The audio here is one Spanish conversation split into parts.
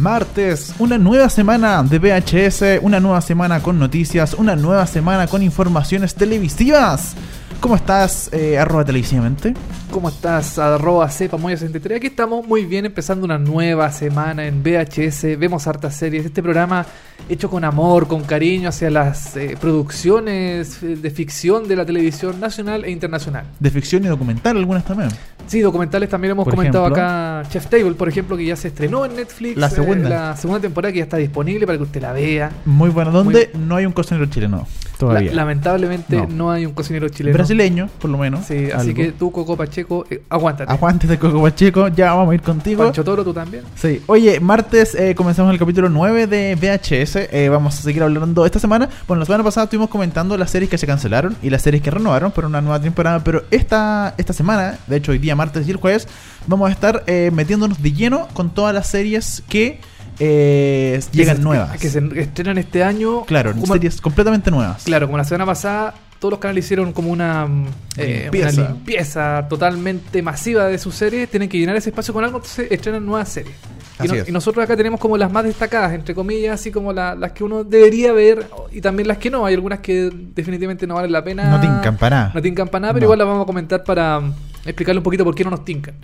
Martes, una nueva semana de VHS, una nueva semana con noticias, una nueva semana con informaciones televisivas. ¿Cómo estás, eh, arroba televisivamente? ¿Cómo estás? Arroba cepa muy 63. Aquí estamos muy bien, empezando una nueva semana en VHS. Vemos hartas series. Este programa hecho con amor, con cariño hacia las eh, producciones eh, de ficción de la televisión nacional e internacional. De ficción y documental, algunas también. Sí, documentales también hemos Por comentado ejemplo. acá. Chef Table, por ejemplo, que ya se estrenó en Netflix. La segunda. Eh, la segunda temporada que ya está disponible para que usted la vea. Muy bueno. ¿Dónde no hay un cocinero chileno? Todavía. La- lamentablemente No. no. hay un cocinero chileno. Brasileño, por lo menos. Sí, así que tú, Coco Pacheco, eh, aguántate. Aguante de Coco Pacheco, ya vamos a ir contigo. Pancho Toro, tú también. Sí, oye, martes eh, comenzamos el capítulo 9 de VHS. Eh, vamos a seguir hablando esta semana. Bueno, la semana pasada estuvimos comentando las series que se cancelaron y las series que renovaron por una nueva temporada. Pero esta, esta semana, de hecho, hoy día, martes y el jueves, vamos a estar eh, metiéndonos de lleno con todas las series que eh, llegan Que se- nuevas. Que se estrenan este año. Claro, como, series completamente nuevas. Claro, como la semana pasada, todos los canales hicieron como una, eh, Limpieza. una limpieza totalmente masiva de sus series. Tienen que llenar ese espacio con algo, entonces estrenan nuevas series. Y, no- nosotros acá tenemos como las más destacadas, entre comillas, así como la- las que uno debería ver y también las que no. Hay algunas que definitivamente no valen la pena. No tincan para nada. No tincan para nada, pero No. igual las vamos a comentar para explicarle un poquito por qué no nos tincan.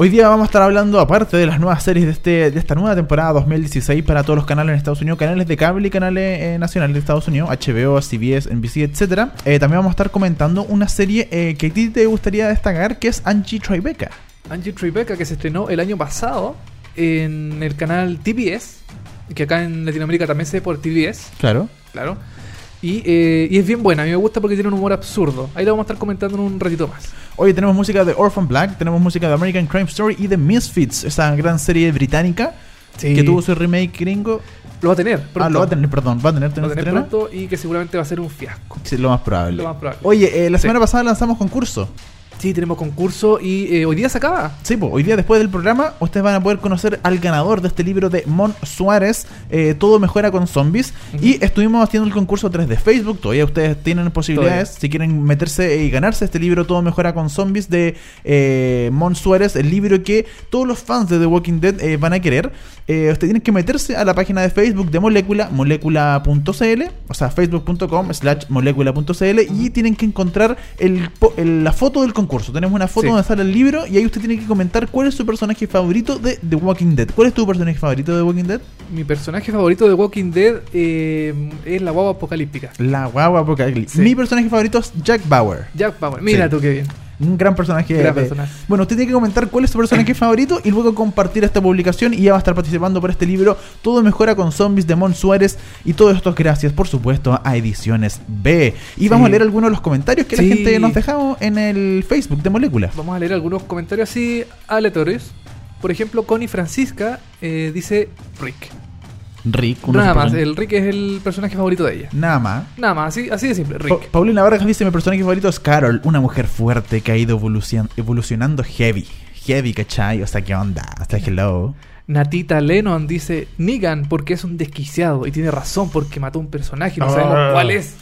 Hoy día vamos a estar hablando, aparte de las nuevas series de, este, de esta nueva temporada 2016 para todos los canales en Estados Unidos, canales de cable y canales eh, nacionales de Estados Unidos, HBO, CBS, NBC, etcétera. Eh, también vamos a estar comentando una serie eh, que a ti te gustaría destacar, que es Angie Tribeca. Angie Tribeca, que se estrenó el año pasado en el canal TBS, que acá en Latinoamérica también se ve por TBS, Claro. claro. Y, eh, y es bien buena, a mí me gusta porque tiene un humor absurdo. Ahí la vamos a estar comentando en un ratito más. Hoy tenemos música de Orphan Black, tenemos música de American Crime Story y de Misfits, esa gran serie británica Sí. que tuvo su remake gringo. Lo va a tener, pronto. Ah, lo va a tener, perdón, va a tener, Lo va a tener pronto y que seguramente va a ser un fiasco. Sí, lo más probable. Lo más probable. Oye, eh, la Sí. semana pasada lanzamos concurso. Sí, tenemos concurso y eh, hoy día se acaba. Sí, pues, hoy día después del programa ustedes van a poder conocer al ganador de este libro de Mon Suárez, eh, Todo mejora con zombies. Y estuvimos haciendo el concurso a través de Facebook, todavía ustedes tienen posibilidades, Todavía. si quieren meterse y ganarse este libro, Todo mejora con zombies de eh, Mon Suárez, el libro que todos los fans de The Walking Dead eh, van a querer. Eh, ustedes tienen que meterse a la página de Facebook de Molécula, molécula.cl, o sea, facebook.com slash molécula.cl y tienen que encontrar el, el- la foto del concurso. Tenemos una foto Sí. donde sale el libro y ahí usted tiene que comentar cuál es su personaje favorito de The Walking Dead. ¿Cuál es tu personaje favorito de The Walking Dead? Mi personaje favorito de Walking Dead eh, es la guagua apocalíptica. La guagua Apocalipsis. Sí. Mi personaje favorito es Jack Bauer. Jack Bauer. Mira Sí. tú qué bien. Un gran personaje. Gran de- personaje. Bueno, usted tiene que comentar cuál es su personaje favorito y luego compartir esta publicación y ya va a estar participando por este libro. Todo mejora con zombies de Mon Suárez y todo esto gracias, por supuesto, a Ediciones B. Y Sí. vamos a leer algunos de los comentarios que la gente nos dejó en el Facebook de Molécula. Vamos a leer algunos comentarios así aleatorios. Por ejemplo, Connie Francisca eh, dice Rick. Rick, uno Nada más, el Rick es el personaje favorito de ella. Nada más. Nada más, así, así de simple, Pa- Rick. Paulina Vargas dice: Mi personaje favorito es Carol, una mujer fuerte que ha ido evolucion- evolucionando heavy. Heavy, ¿cachai? O sea, ¿qué onda? O sea, hello. Natita Lennon dice Negan porque es un desquiciado y tiene razón porque mató un personaje y no Ah. sabemos cuál es.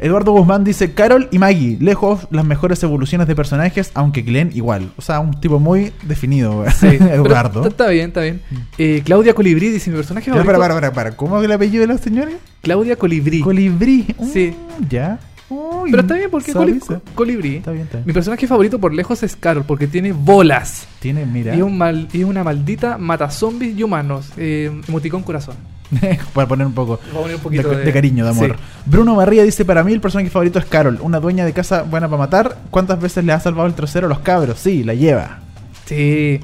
Eduardo Guzmán dice Carol y Maggie, lejos las mejores evoluciones de personajes, aunque Glenn igual. O sea, un tipo muy definido, Sí, Eduardo. Está bien, está bien. Eh, Claudia Colibrí dice mi personaje favorito. para, para, para, para. ¿Cómo es el apellido de la señora? Claudia Colibrí. Colibrí. Mm, Sí. Ya. Uy, pero está bien porque coli-. Colibrí. Está bien, está bien. Mi personaje favorito por lejos es Carol porque tiene bolas. Tiene, mira. Y, un mal, y una maldita mata zombies y humanos. Eh, emoticón corazón. para poner un poco poner un de, cariño, de amor. Sí. Bruno Barría dice: Para mí, el personaje favorito es Carol, una dueña de casa buena para matar. ¿Cuántas veces le ha salvado el trasero a los cabros? Sí, la lleva. Sí.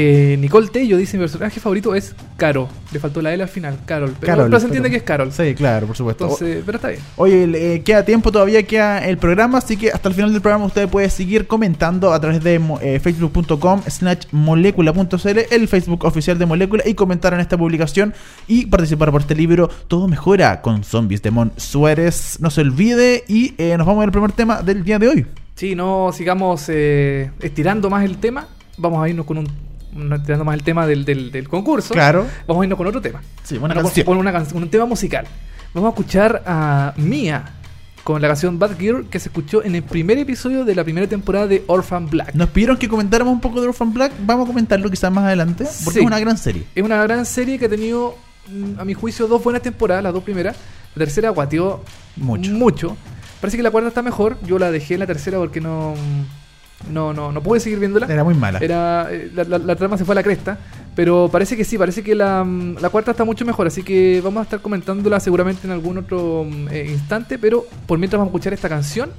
Eh, Nicole Tello dice: Mi personaje favorito es Caro. Le faltó la L al final, Carol. Pero, Carol, pero se entiende pero- que es Carol. Sí, claro, por supuesto. Entonces, pero está bien. Oye, eh, queda tiempo todavía, queda el programa, así que hasta el final del programa usted puede seguir comentando a través de eh, facebook.com slash molecula.cl, el Facebook oficial de Molécula, y comentar en esta publicación y participar por este libro Todo mejora con zombies de Mon Suárez. No se olvide y eh, nos vamos al primer tema del día de hoy. Sí, no sigamos estirando más el tema. Vamos a irnos con un. No estirando más el tema del, del, del concurso. Claro. Vamos a irnos con otro tema. Sí, buena Una- canción. Con una can- un tema musical. Vamos a escuchar a Mia con la canción Bad Girl que se escuchó en el primer episodio de la primera temporada de Orphan Black. Nos pidieron que comentáramos un poco de Orphan Black, vamos a comentarlo quizás más adelante, porque Sí. es una gran serie. Es una gran serie que ha tenido, mm, a mi juicio, dos buenas temporadas, las dos primeras. La tercera guateó Mucho. mucho. Parece que la cuarta está mejor. Yo la dejé en la tercera porque no, no, no, no pude seguir viéndola. Era muy mala. Era, eh, la, la- la trama se fue a la cresta. Pero parece que sí, parece que la, mm, la cuarta está mucho mejor. Así que vamos a estar comentándola seguramente en algún otro mm, eh, instante. Pero por mientras vamos a escuchar esta canción.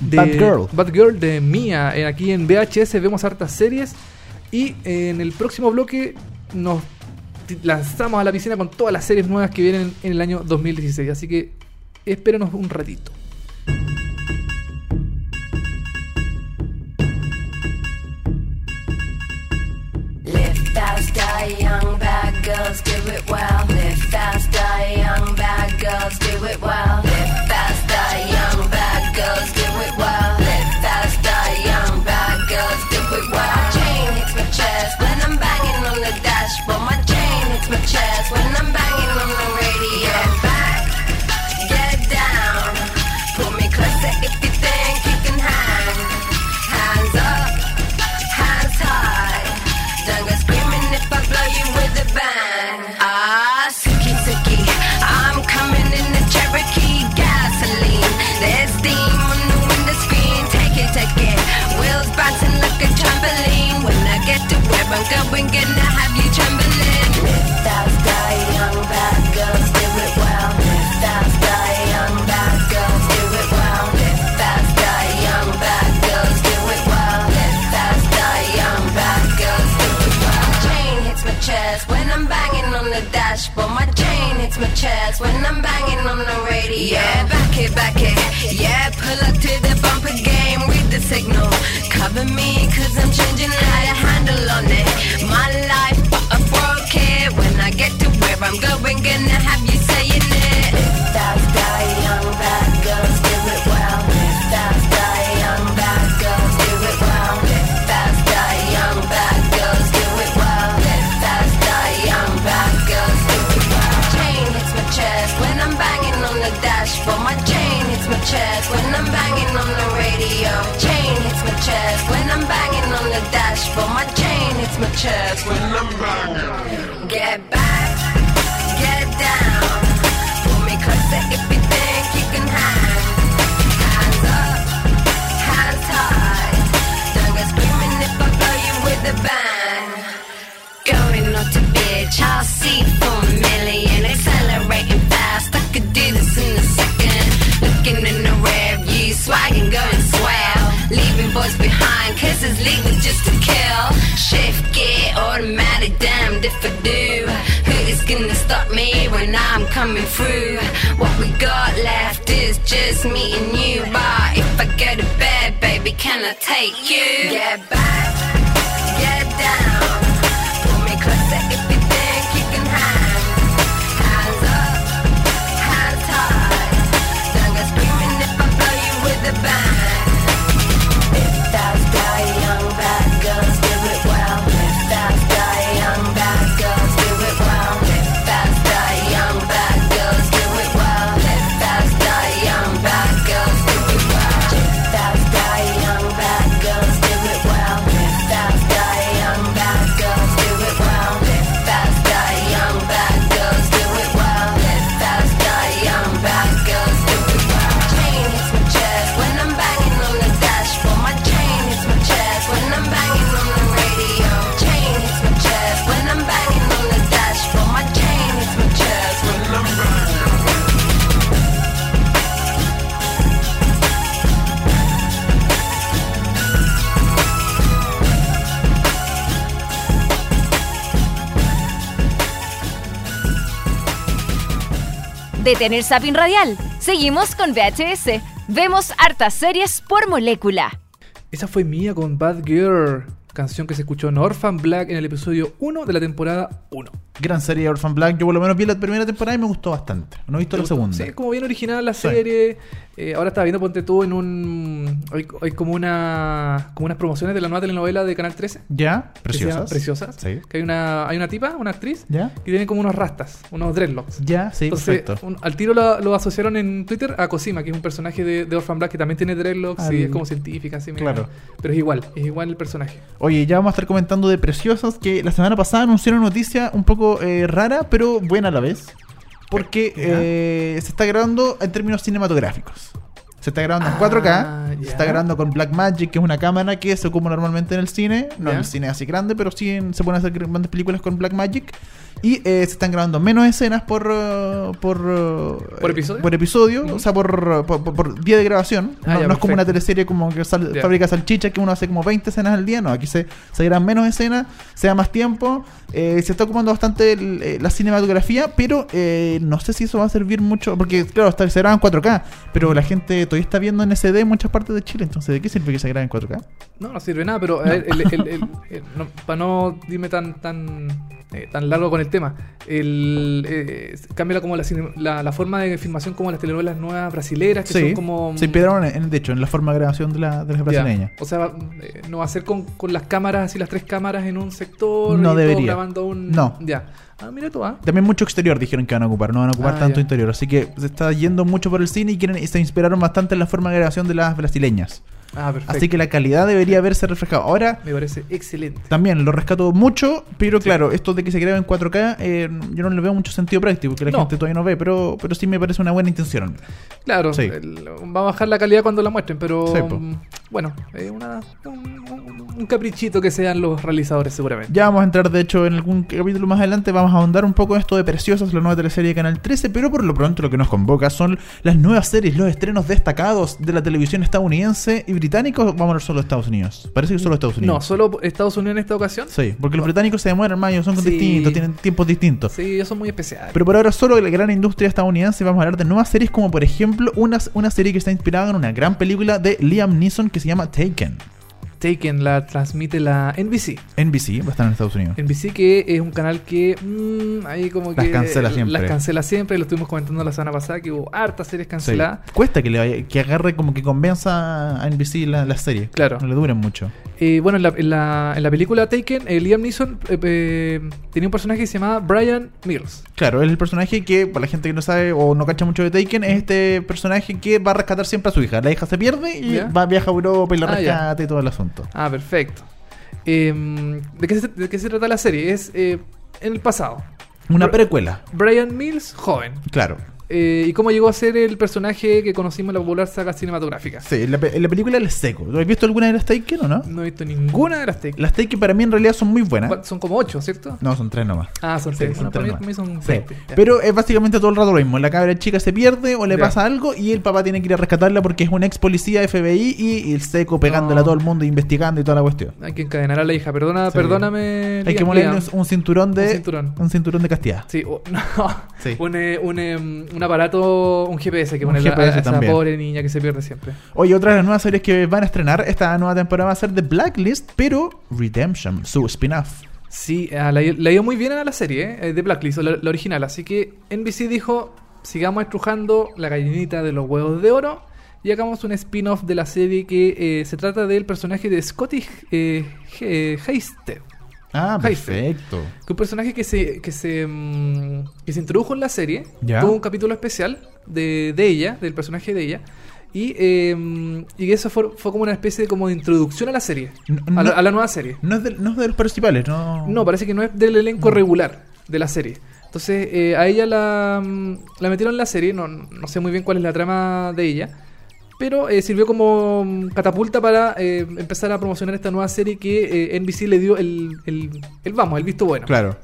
De Bad Girl. Bad Girl de Mia. Eh, aquí en VHS vemos hartas series. Y en el próximo bloque nos lanzamos a la piscina con todas las series nuevas que vienen en el año 2016. Así que espérenos un ratito. Die young, bad girls do it well. Live fast, die young, bad girls do it well. Live fast, die young, bad girls do it well. Live fast, die young, bad girls do it well. My chain hits my chest when I'm banging on the dashboard. My chain hits my chest when I'm banging on the to where I'm going, gonna have you trembling. Fast, die young, bad girls do it well. Fast, die young, bad girls do it well. Fast, die young, bad girls do it well. Fast, die young, bad girls do it well. Chain hits my chest when I'm banging on the dashboard. My chain hits my chest when I'm banging on the radio. Yeah, back it, back it. Yeah, pull up to the bumper game. Read the signal. Cover me, cause I'm changing how to handle on it. Detener Zapping Radial. Seguimos con VHS. Vemos hartas series por molécula. Esa fue mía con Bad Girl, canción que se escuchó en Orphan Black en el episodio 1 de la temporada 1. Gran serie Orphan Black. Yo por lo menos vi la primera temporada y me gustó bastante. No he visto la segunda. Sí, como bien original la Sí. serie. Eh, ahora estaba viendo, ponte tú en un. Hay, hay como una como unas promociones de la nueva telenovela de Canal 13. ¿Ya? Preciosas. Preciosas. Sí. Que hay una, hay una tipa, una actriz, ¿Ya? que tiene como unos rastas, unos dreadlocks. Ya, sí, Entonces, perfecto. un- al tiro lo, lo asociaron en Twitter a Cosima, que es un personaje de, de Orphan Black que también tiene dreadlocks Al- y es como científica, así Claro. Pero es igual, es igual el personaje. Oye, ya vamos a estar comentando de Preciosas, que la semana pasada anunciaron noticia un poco eh, rara, pero buena a la vez. Porque eh, se está grabando en términos cinematográficos. Se está grabando en Ah, 4K, se ya. está grabando con Blackmagic, que es una cámara que se ocupa normalmente en el cine, no en Ya. el cine así grande, pero sí en- se pueden hacer grandes películas con Blackmagic. Y eh, se están grabando menos escenas por uh, por, uh, ¿Por episodio? por episodio, o sea, por, por, por- día de grabación. Ah, no, ya, no es como una teleserie como que sal- Ya. fabrica salchichas que uno hace como 20 escenas al día. No, aquí se, se graban menos escenas, se da más tiempo. Eh, se está ocupando bastante el- eh, la cinematografía, pero eh, no sé si eso va a servir mucho. Porque, claro, está, se graba en 4K, pero la gente todavía está viendo en SD en muchas partes de Chile. Entonces, ¿de qué sirve que se grabe en 4K? No, no sirve nada, pero no, para no dime tan tan tan largo con el tema, el, cambia como la, cine- la, la forma de filmación como las telenovelas nuevas brasileras, que Sí, son como... se inspiraron, en, de hecho, en la forma de grabación de, la, de las Ya. brasileñas. O sea, no va a ser con, con las cámaras, así las tres cámaras en un sector. No y todo debería. Un... No. Ya. Ah, mira tú, ah. También mucho exterior dijeron que van a ocupar, no van a ocupar Ah, tanto ya. interior. Así que se está yendo mucho por el cine y quieren y se inspiraron bastante en la forma de grabación de las brasileñas. Ah, perfecto. Así que la calidad debería haberse reflejado. Ahora, Me parece excelente. también lo rescato mucho, pero claro, esto de que se grabe en 4K, eh, yo no le veo mucho sentido práctico, porque la No. gente todavía no ve, pero, pero sí me parece una buena intención. Claro, Sí. el- va a bajar la calidad cuando la muestren, pero Sí, mm, bueno, es una, un, un- un caprichito que sean los realizadores seguramente. Ya vamos a entrar, de hecho, en algún capítulo más adelante, vamos a ahondar un poco en esto de Preciosas, la nueva teleserie de Canal 13, pero por lo pronto lo que nos convoca son las nuevas series, los estrenos destacados de la televisión estadounidense y británica, o vamos a hablar solo de Estados Unidos. Parece que solo Estados Unidos. No, solo Estados Unidos en esta ocasión. Sí, porque los británicos se demoran ellos son Sí. distintos, tienen tiempos distintos. Sí, ellos son muy especiales. Pero por ahora solo la gran industria estadounidense vamos a hablar de nuevas series como por ejemplo una, una serie que está inspirada en una gran película de Liam Neeson que se llama Taken. Taken la transmite la NBC. NBC va a estar en Estados Unidos. NBC que es un canal que mm, ahí como Las que cancela siempre. Las cancela siempre, lo estuvimos comentando la semana pasada que hubo hartas series Sí. canceladas. Cuesta que le vaya- que agarre como que convenza a NBC la, la serie. Claro. No le duren mucho. Eh, bueno, en la, en, la, en la película Taken, eh, Liam Neeson eh, eh, tenía un personaje que se llamaba Brian Mills. Claro, es el personaje que, para la gente que no sabe o no cacha mucho de Taken, es este personaje que va a rescatar siempre a su hija. La hija se pierde y va viaja a Europa y la Ah, rescata y todo el asunto. Ah, perfecto. Eh, ¿de, qué se, de qué se trata la serie? Es eh, en el pasado. Una precuela, Brian Mills, joven. claro. Eh, ¿Y cómo llegó a ser el personaje que conocimos en la popular saga cinematográfica? Sí, en la, en la película El Seco. ¿Lo has visto alguna de las Taken o no? No he visto ninguna de las Taken. Las Taken para mí en realidad son muy buenas. Son como ocho, ¿cierto? No, son tres nomás. Ah, son Sí, seis. son Bueno, para, tres mí, para mí son Sí. 20. Ya. Pero es básicamente todo el rato lo mismo. La cabra chica se pierde o le Ya. pasa algo y el papá tiene que ir a rescatarla porque es un ex policía FBI y, y el seco pegándole No. a todo el mundo, investigando y toda la cuestión. Hay que encadenar a la hija. Perdona, Sí. perdóname. Hay que ponerle un, un cinturón de Un cinturón. un cinturón de castidad. Sí, o- no. Un, eh, un, eh, un aparato, un GPS que Un pone GPS a esa también. pobre niña que se pierde siempre. Oye, otra de las nuevas series que van a estrenar esta nueva temporada va a ser The Blacklist, pero Redemption, su spin-off. Sí, le ha ido muy bien a la serie eh, de Blacklist, la, la original. Así que NBC dijo: sigamos estrujando la gallinita de los huevos de oro. Y hagamos un spin-off de la serie que eh, se trata del personaje de Scotty eh, He- Hasted. Ah, perfecto. Que un personaje que se, que se, mm, que se introdujo en la serie. Ya. Tuvo un capítulo especial de, de ella, del personaje de ella. Y, eh, y eso fue, fue como una especie de, como de introducción a la serie. No- a, la, no- a la nueva serie. No es, de, no es de los principales, no. No, parece que no es del elenco regular de la serie. Entonces, eh, a ella la, mm, la metieron en la serie. No, no sé muy bien cuál es la trama de ella. Pero eh, sirvió como mm, catapulta para eh, empezar a promocionar esta nueva serie que eh, NBC le dio el, el, el vamos, el visto bueno. Claro.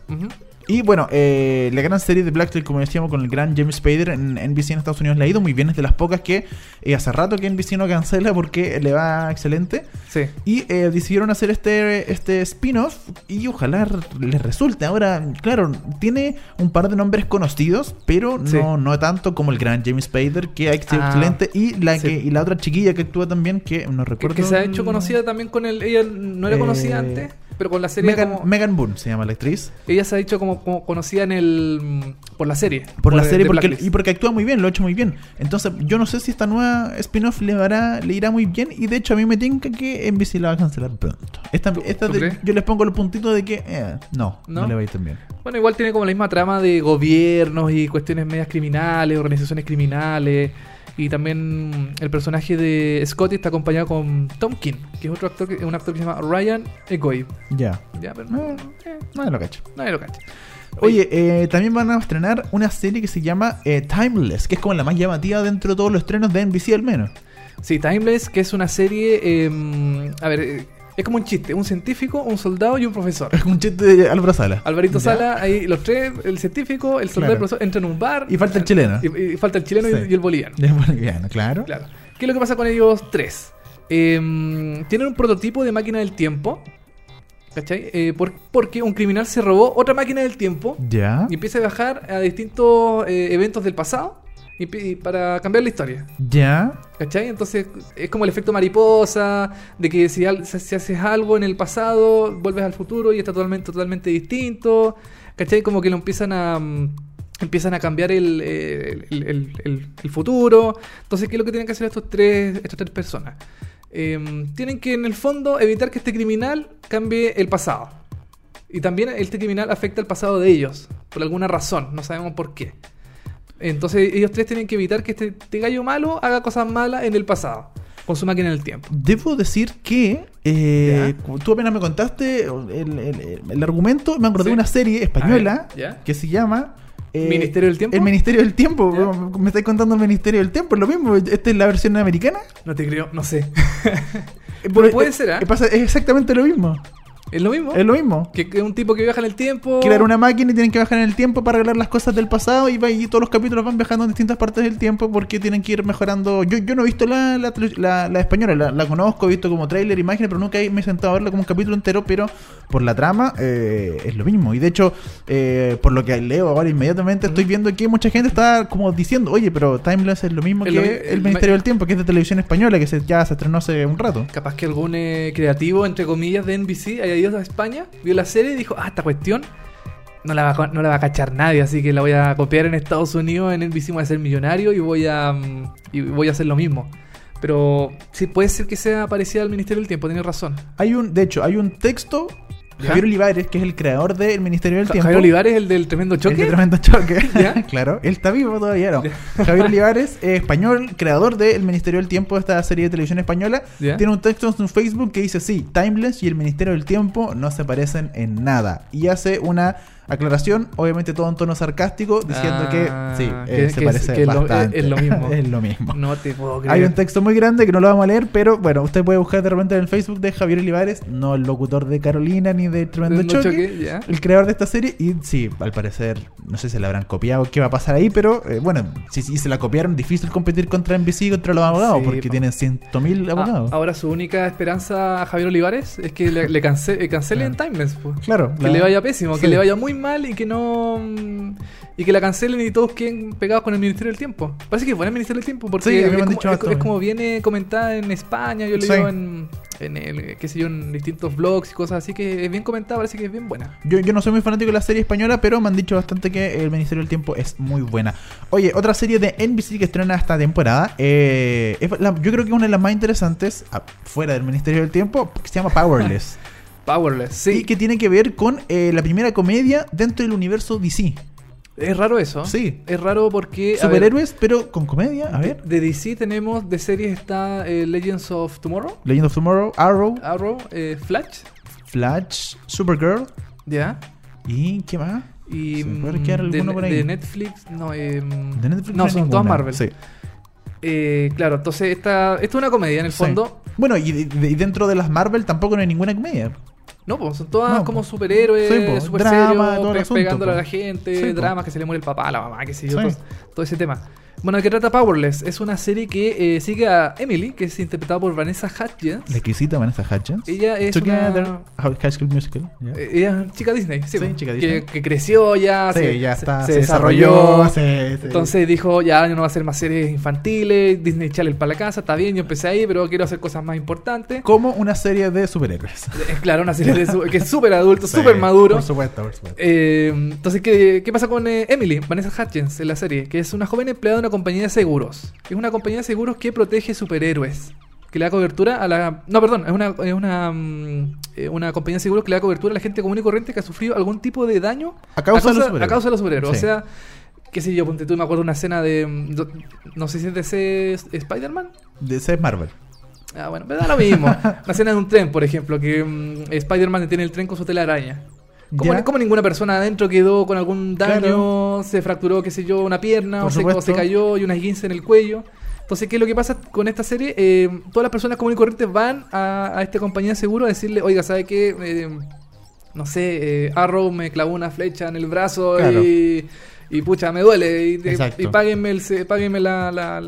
Y bueno, eh, la gran serie de Black Tail, como decíamos, con el gran James Spader en NBC en Estados Unidos le ha ido muy bien. Es de las pocas que eh, hace rato que NBC no cancela porque le va excelente. Sí. Y eh, decidieron hacer este, este spin-off y ojalá les resulte. Ahora, claro, tiene un par de nombres conocidos, pero Sí. no, no tanto como el gran James Spader, que ha sido Ah, excelente. Y la, sí. que, y la otra chiquilla que actúa también, que no recuerdo. que se ha hecho conocida también con el. Ella no era Eh, conocida antes, pero con la serie. Megan, como- Megan Boone se llama la actriz. ella se ha hecho como, como conocida en el. por la serie. Por la de- serie de porque, Blacklist. y porque actúa muy bien, lo ha hecho muy bien. Entonces, yo no sé si esta nueva spin-off le, hará- le irá muy bien. Y de hecho, a mí me tinca que NBC la va a cancelar pronto. Esta, ¿Tú- esta tú de- crees? yo les pongo el puntito de que eh, no, no, ¿No? le va a ir tan bien. Bueno, igual tiene como la misma trama de gobiernos y cuestiones medias criminales, organizaciones criminales. Y también el personaje de Scotty está acompañado con Tom King, que es otro actor, que, un actor que se llama Ryan Egoy. Ya. Ya, pero no, eh, No me lo cacho. nadie lo cacha. Oye, eh, también van a estrenar una serie que se llama eh, Timeless, que es como la más llamativa dentro de todos los estrenos de NBC al menos. Sí, Timeless, que es una serie. eh, a ver, eh, es como un chiste: un científico, un soldado y un profesor. Es un chiste de Álvaro Sala. Alvarito Ya. Sala, ahí los tres, el científico, el soldado y el profesor, entran a un bar. Y falta el chileno. Y, y falta el chileno y- Sí. y el boliviano. De boliviano, claro. Claro. ¿Qué es lo que pasa con ellos tres? Eh, tienen un prototipo de máquina del tiempo. ¿Cachai? Eh, por- porque un criminal se robó otra máquina del tiempo Ya. y empieza a viajar a distintos eh, eventos del pasado y para cambiar la historia. Ya. ¿Cachai? Entonces es como el efecto mariposa, de que si, al- si haces algo en el pasado, vuelves al futuro y está totalmente, totalmente distinto. ¿Cachai? Como que lo empiezan a... mm, Empiezan a cambiar el, eh, el- el- el- el futuro. Entonces, ¿qué es lo que tienen que hacer estos tres, estas tres personas? Eh, tienen que, en el fondo, evitar que este criminal cambie el pasado. Y también este criminal afecta el pasado de ellos, por alguna razón, no sabemos por qué. Entonces ellos tres tienen que evitar que este, este gallo malo haga cosas malas en el pasado, con su máquina del tiempo. Debo decir que eh, como tú apenas me contaste el, el- el argumento, me acordé Sí. de una serie española que se llama eh, ¿Ministerio del Tiempo? El Ministerio del Tiempo. ¿Ya? Me estáis contando el Ministerio del Tiempo, es lo mismo. Esta es la versión americana. No te creo, no sé. Eh, Puede- ser, eh, pasa- es exactamente lo mismo. ¿Es lo mismo? Es lo mismo. Que, que un tipo que viaja en el tiempo. Crear una máquina y tienen que viajar en el tiempo para arreglar las cosas del pasado y, va- y todos los capítulos van viajando en distintas partes del tiempo porque tienen que ir mejorando. Yo, yo no he visto la, la, la- la española, la, la conozco, he visto como trailer, imágenes, pero nunca me he sentado a verla como un capítulo entero, pero por la trama eh, es lo mismo. Y de hecho, eh, por lo que leo ahora inmediatamente, estoy viendo que mucha gente está como diciendo, oye, pero Timeless es lo mismo Es que el el Ministerio del Tiempo, que es de televisión española, que se, ya se estrenó hace un rato. Capaz que algún eh, creativo, entre comillas, de NBC haya ido a España, vio la serie y dijo, ah, esta cuestión no la, va a, no la va a cachar nadie, así que la voy a copiar en Estados Unidos, en NBC voy a ser millonario y voy a, mm, y voy a hacer lo mismo. Pero sí, puede ser que sea parecida al Ministerio del Tiempo, tienes razón. Hay un, de hecho, hay un texto. Javier Olivares, que es el creador del Ministerio del Tiempo. Javier Olivares, el del tremendo El choque. de tremendo choque. ¿Ya? claro, él está vivo todavía, ¿no? Javier Olivares, eh, español, creador del Ministerio del Tiempo, esta serie de televisión española, ¿Ya? tiene un texto en su Facebook que dice, sí, Timeless y el Ministerio del Tiempo no se parecen en nada. Y hace una aclaración, obviamente todo en tono sarcástico, diciendo Ah, que sí, que- eh, se que parece que es lo- bastante. es lo mismo. es lo mismo. No te puedo creer. Hay un texto muy grande que no lo vamos a leer, pero bueno, usted puede buscar de repente en el Facebook de Javier Olivares, no el locutor de Carolina ni de Tremendo Choque, el creador de esta serie. Y sí, al parecer, no sé si la habrán copiado, qué va a pasar ahí, pero eh, bueno, si, si se la copiaron, difícil competir contra NBC y contra los abogados, Sí, porque po. tienen 100.000 Ah, abogados. ahora su única esperanza a Javier Olivares es que le, le cance- eh, cancelen Timeless. pues. claro, Que le vaya pésimo, sí. que le vaya muy mal y que no. mm, Y que la cancelen y todos queden pegados con el Ministerio del Tiempo. Parece que es bueno el Ministerio del Tiempo porque Sí, es, como, dicho es- harto. es como viene comentada en España. Yo Sí. leo en, en el, qué sé yo, en distintos blogs y cosas así que es bien comentada, parece que es bien buena. Yo, yo no soy muy fanático de la serie española, pero me han dicho bastante que el Ministerio del Tiempo es muy buena. Oye, otra serie de NBC que estrena esta temporada, eh, es la- yo creo que es una de las más interesantes, fuera del Ministerio del Tiempo, que se llama Powerless. Powerless, sí. Y que tiene que ver con eh, la primera comedia dentro del universo DC. Es raro eso. Sí. Es raro porque. ver, Superhéroes, pero con comedia. A ver. De DC tenemos, de series está eh, Legends of Tomorrow, Legend of Tomorrow, Arrow, Arrow, eh, Flash, Flash, Supergirl. ya. ¿Y qué más? Y ¿Se me puede mm, quedar de, alguno por ahí? de Netflix, no, eh, De Netflix no, son todas Marvel. Sí. Eh, claro, entonces esta, esto es una comedia en el Sí. fondo. Bueno, y, de- y dentro de las Marvel tampoco no hay ninguna comedia. No, pues son todas No, como pues. superhéroes, Sí, pues, super drama, serios, asunto, pegándole a la pues. gente, Sí, pues. dramas que se le muere el papá, la mamá, qué sé yo, Sí. todo, todo ese tema. Bueno, ¿de qué trata Powerless? Es una serie que eh, sigue a Emily, que es interpretada por Vanessa Hudgens. La exquisita Vanessa Hudgens. Ella es Together, una... High School Musical. eh, Ella es chica Disney, sí, Sí, pues, chica Disney. que creció ya, Sí, se, ya está. se desarrolló. Entonces dijo, ya yo no voy a hacer más series infantiles, Disney Channel para la casa, está bien, yo empecé ahí, pero quiero hacer cosas más importantes. como una serie de superhéroes. Eh, Claro, una serie de su- que es súper adulto, súper maduro. Por supuesto, por supuesto. Eh, entonces, ¿qué, qué pasa con eh, Emily, Vanessa Hutchins, en la serie? Que es una joven empleada de una compañía de seguros. Es una compañía de seguros que protege superhéroes. Que le da cobertura a la... No, perdón, es una, es una, mm, eh, una compañía de seguros que le da cobertura a la gente común y corriente que ha sufrido algún tipo de daño A causa de los a superhéroes. causa de los superhéroes. Sí. O sea, qué sé yo, ponte tú, me acuerdo una escena de... mm, No sé si es de ese Spider-Man. Es Marvel. Ah, bueno, me da lo mismo. Una escena de un tren, por ejemplo, que mm, Spider-Man detiene el tren con su telaraña. Como, como ninguna persona adentro quedó con algún daño, Claro. se fracturó, qué sé yo, una pierna, o se, o se cayó y una esguince en el cuello. Entonces, ¿qué es lo que pasa con esta serie? Eh, todas las personas comunes y corrientes van a, a esta compañía de seguro a decirle, oiga, ¿sabe qué? Eh, no sé, eh, Arrow me clavó una flecha en el brazo Claro. y, y pucha, me duele. Y, y páguenme, el, páguenme la, la-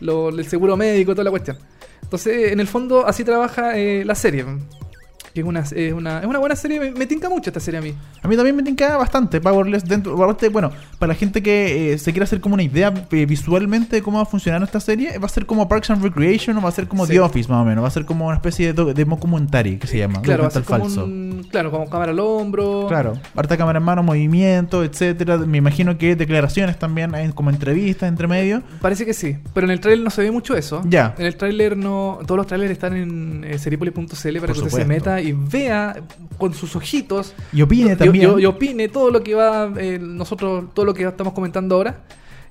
lo- el seguro médico, toda la cuestión. Entonces, en el fondo, así trabaja eh, la serie. Que es una, es, una, es una buena serie, me, me tinca mucho esta serie a mí. A mí también me tinca bastante Powerless dentro. Bueno, para la gente que eh, se quiere hacer como una idea eh, visualmente de cómo va a funcionar esta serie, va a ser como Parks and Recreation o va a ser como Sí. The Office más o menos. Va a ser como una especie de, de documentary que se llama. Claro, va a ser como falso. un, claro, como cámara al hombro. Claro, harta cámara en mano, movimiento, etcétera. Me imagino que declaraciones también, hay como entrevistas entre medio. Parece que sí, pero en el trailer no se ve mucho eso. Ya. En el tráiler no, todos los trailers están en eh, seriepolis.cl para Por que usted se meta y vea con sus ojitos Y opine también. Y, y opine todo lo que va eh, nosotros, todo lo que estamos comentando ahora.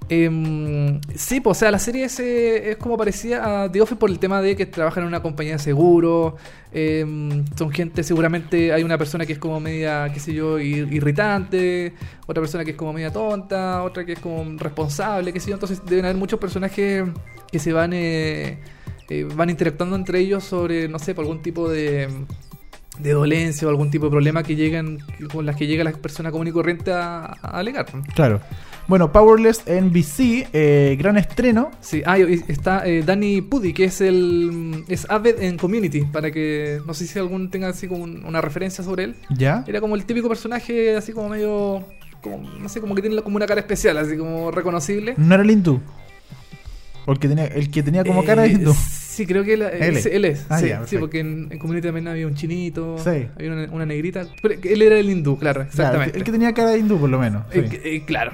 Em, sí, pues, o sea, la serie es, eh, es como parecía a The Office por el tema de que trabajan en una compañía de seguro. em, son gente, seguramente hay una persona que es como media, qué sé yo, ir- irritante, otra persona que es como media tonta, otra que es como responsable, qué sé yo. Entonces deben haber muchos personajes que se van, eh, van interactuando entre ellos sobre, no sé, por algún tipo de de dolencia o algún tipo de problema que llegan con las que llega la persona común y corriente a, a alegar. Claro. Bueno, Powerless NBC, eh, gran estreno. Sí, ah, y está eh, Danny Pudi, que es el es Aved en Community, para que no sé si algún tenga así como un- una referencia sobre él. ¿Ya? Era como el típico personaje así como medio como no sé, como que tiene como una cara especial, así como reconocible. No era el hindú. O el que tenía, el que tenía como cara de Eh, hindú. Sí, creo que él, Él es. sí, él es. Ah, sí, sí, porque en, en Community también había un chinito, Sí. había una, una negrita. Pero él era el hindú, claro, exactamente. el que tenía cara de hindú, por lo menos. sí. Eh, eh, claro.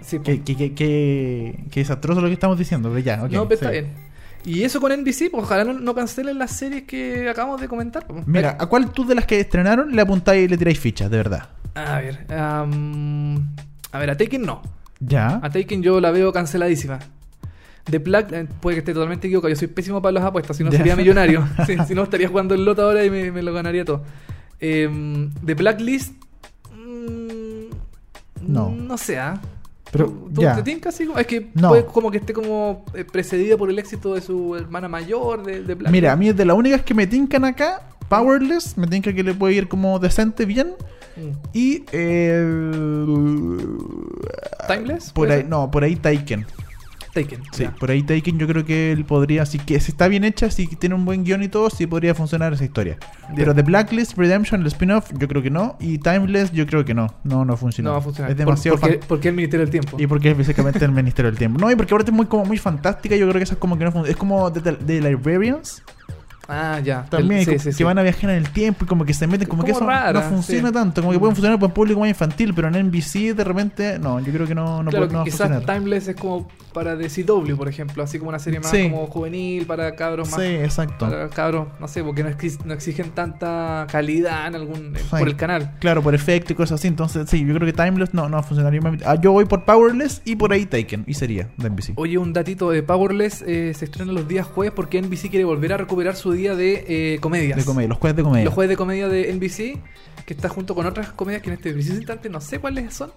Sí, Que, que, que, que- desastroso lo que estamos diciendo, pero ya, no, pero está bien. Y eso con NBC, pues ojalá no, no cancelen las series que acabamos de comentar. Mira, ¿a cuál tú de las que estrenaron le apuntáis y le tiráis fichas, de verdad? A ver, a ver, a Taken no. Ya. A Taken yo la veo canceladísima. The Black, eh, puede que esté totalmente equivocado. Yo soy pésimo para las apuestas, si no sería millonario. Si no, estaría jugando el loto ahora y me, me lo ganaría todo. Em, The Blacklist. mm, No. No sé, ¿ah? Pero, ¿Tú- te tinca así? Es que No. puede como que esté como eh, precedida por el éxito de su hermana mayor, de, de Blacklist. Mira, a mí de las únicas que me tincan acá, Powerless, me tinca que le puede ir como decente, bien. Mm. Y. Eh, ¿Timeless? Por ¿Puede ahí, ser? no, por ahí Taken. Taken. Sí, ya. por ahí Taken yo creo que él podría, si, que, si está bien hecha, si tiene un buen guion y todo, sí podría funcionar esa historia. Pero The Blacklist, Redemption, el spin-off, yo creo que no. Y Timeless, yo creo que no. No, no funciona. No va a funcionar. Es Por- demasiado porque, fan- porque el Ministerio del Tiempo. Y porque es básicamente el Ministerio del Tiempo. No, y porque ahora es muy, como muy fantástica. Yo creo que esa es como que no funciona. Es como The, The Librarians. Ah, ya. También, El- sí, sí, que sí. van a viajar en el tiempo y como que se meten, como, que eso rara, no funciona tanto. Como que pueden funcionar para un público más infantil, pero en NBC de repente, no, yo creo que no, no, claro, puede, no quizás funcionar. Timeless es como para DCW, por ejemplo, así como una serie más como juvenil para cabros más Sí, exacto. para cabros, no sé, porque no, exigen tanta calidad en algún por el canal. Claro, por efecto y cosas así. Entonces, sí, yo creo que Timeless no, no va a funcionar. Yo, me- ah, yo voy por Powerless y por ahí Taken. Y sería de NBC. Oye, un datito de Powerless eh, se estrena los días jueves porque NBC quiere volver a recuperar su día de eh, comedias. De comedia, los jueves de comedia. Los jueves de comedia de NBC, que está junto con otras comedias que en este preciso instante no sé cuáles son,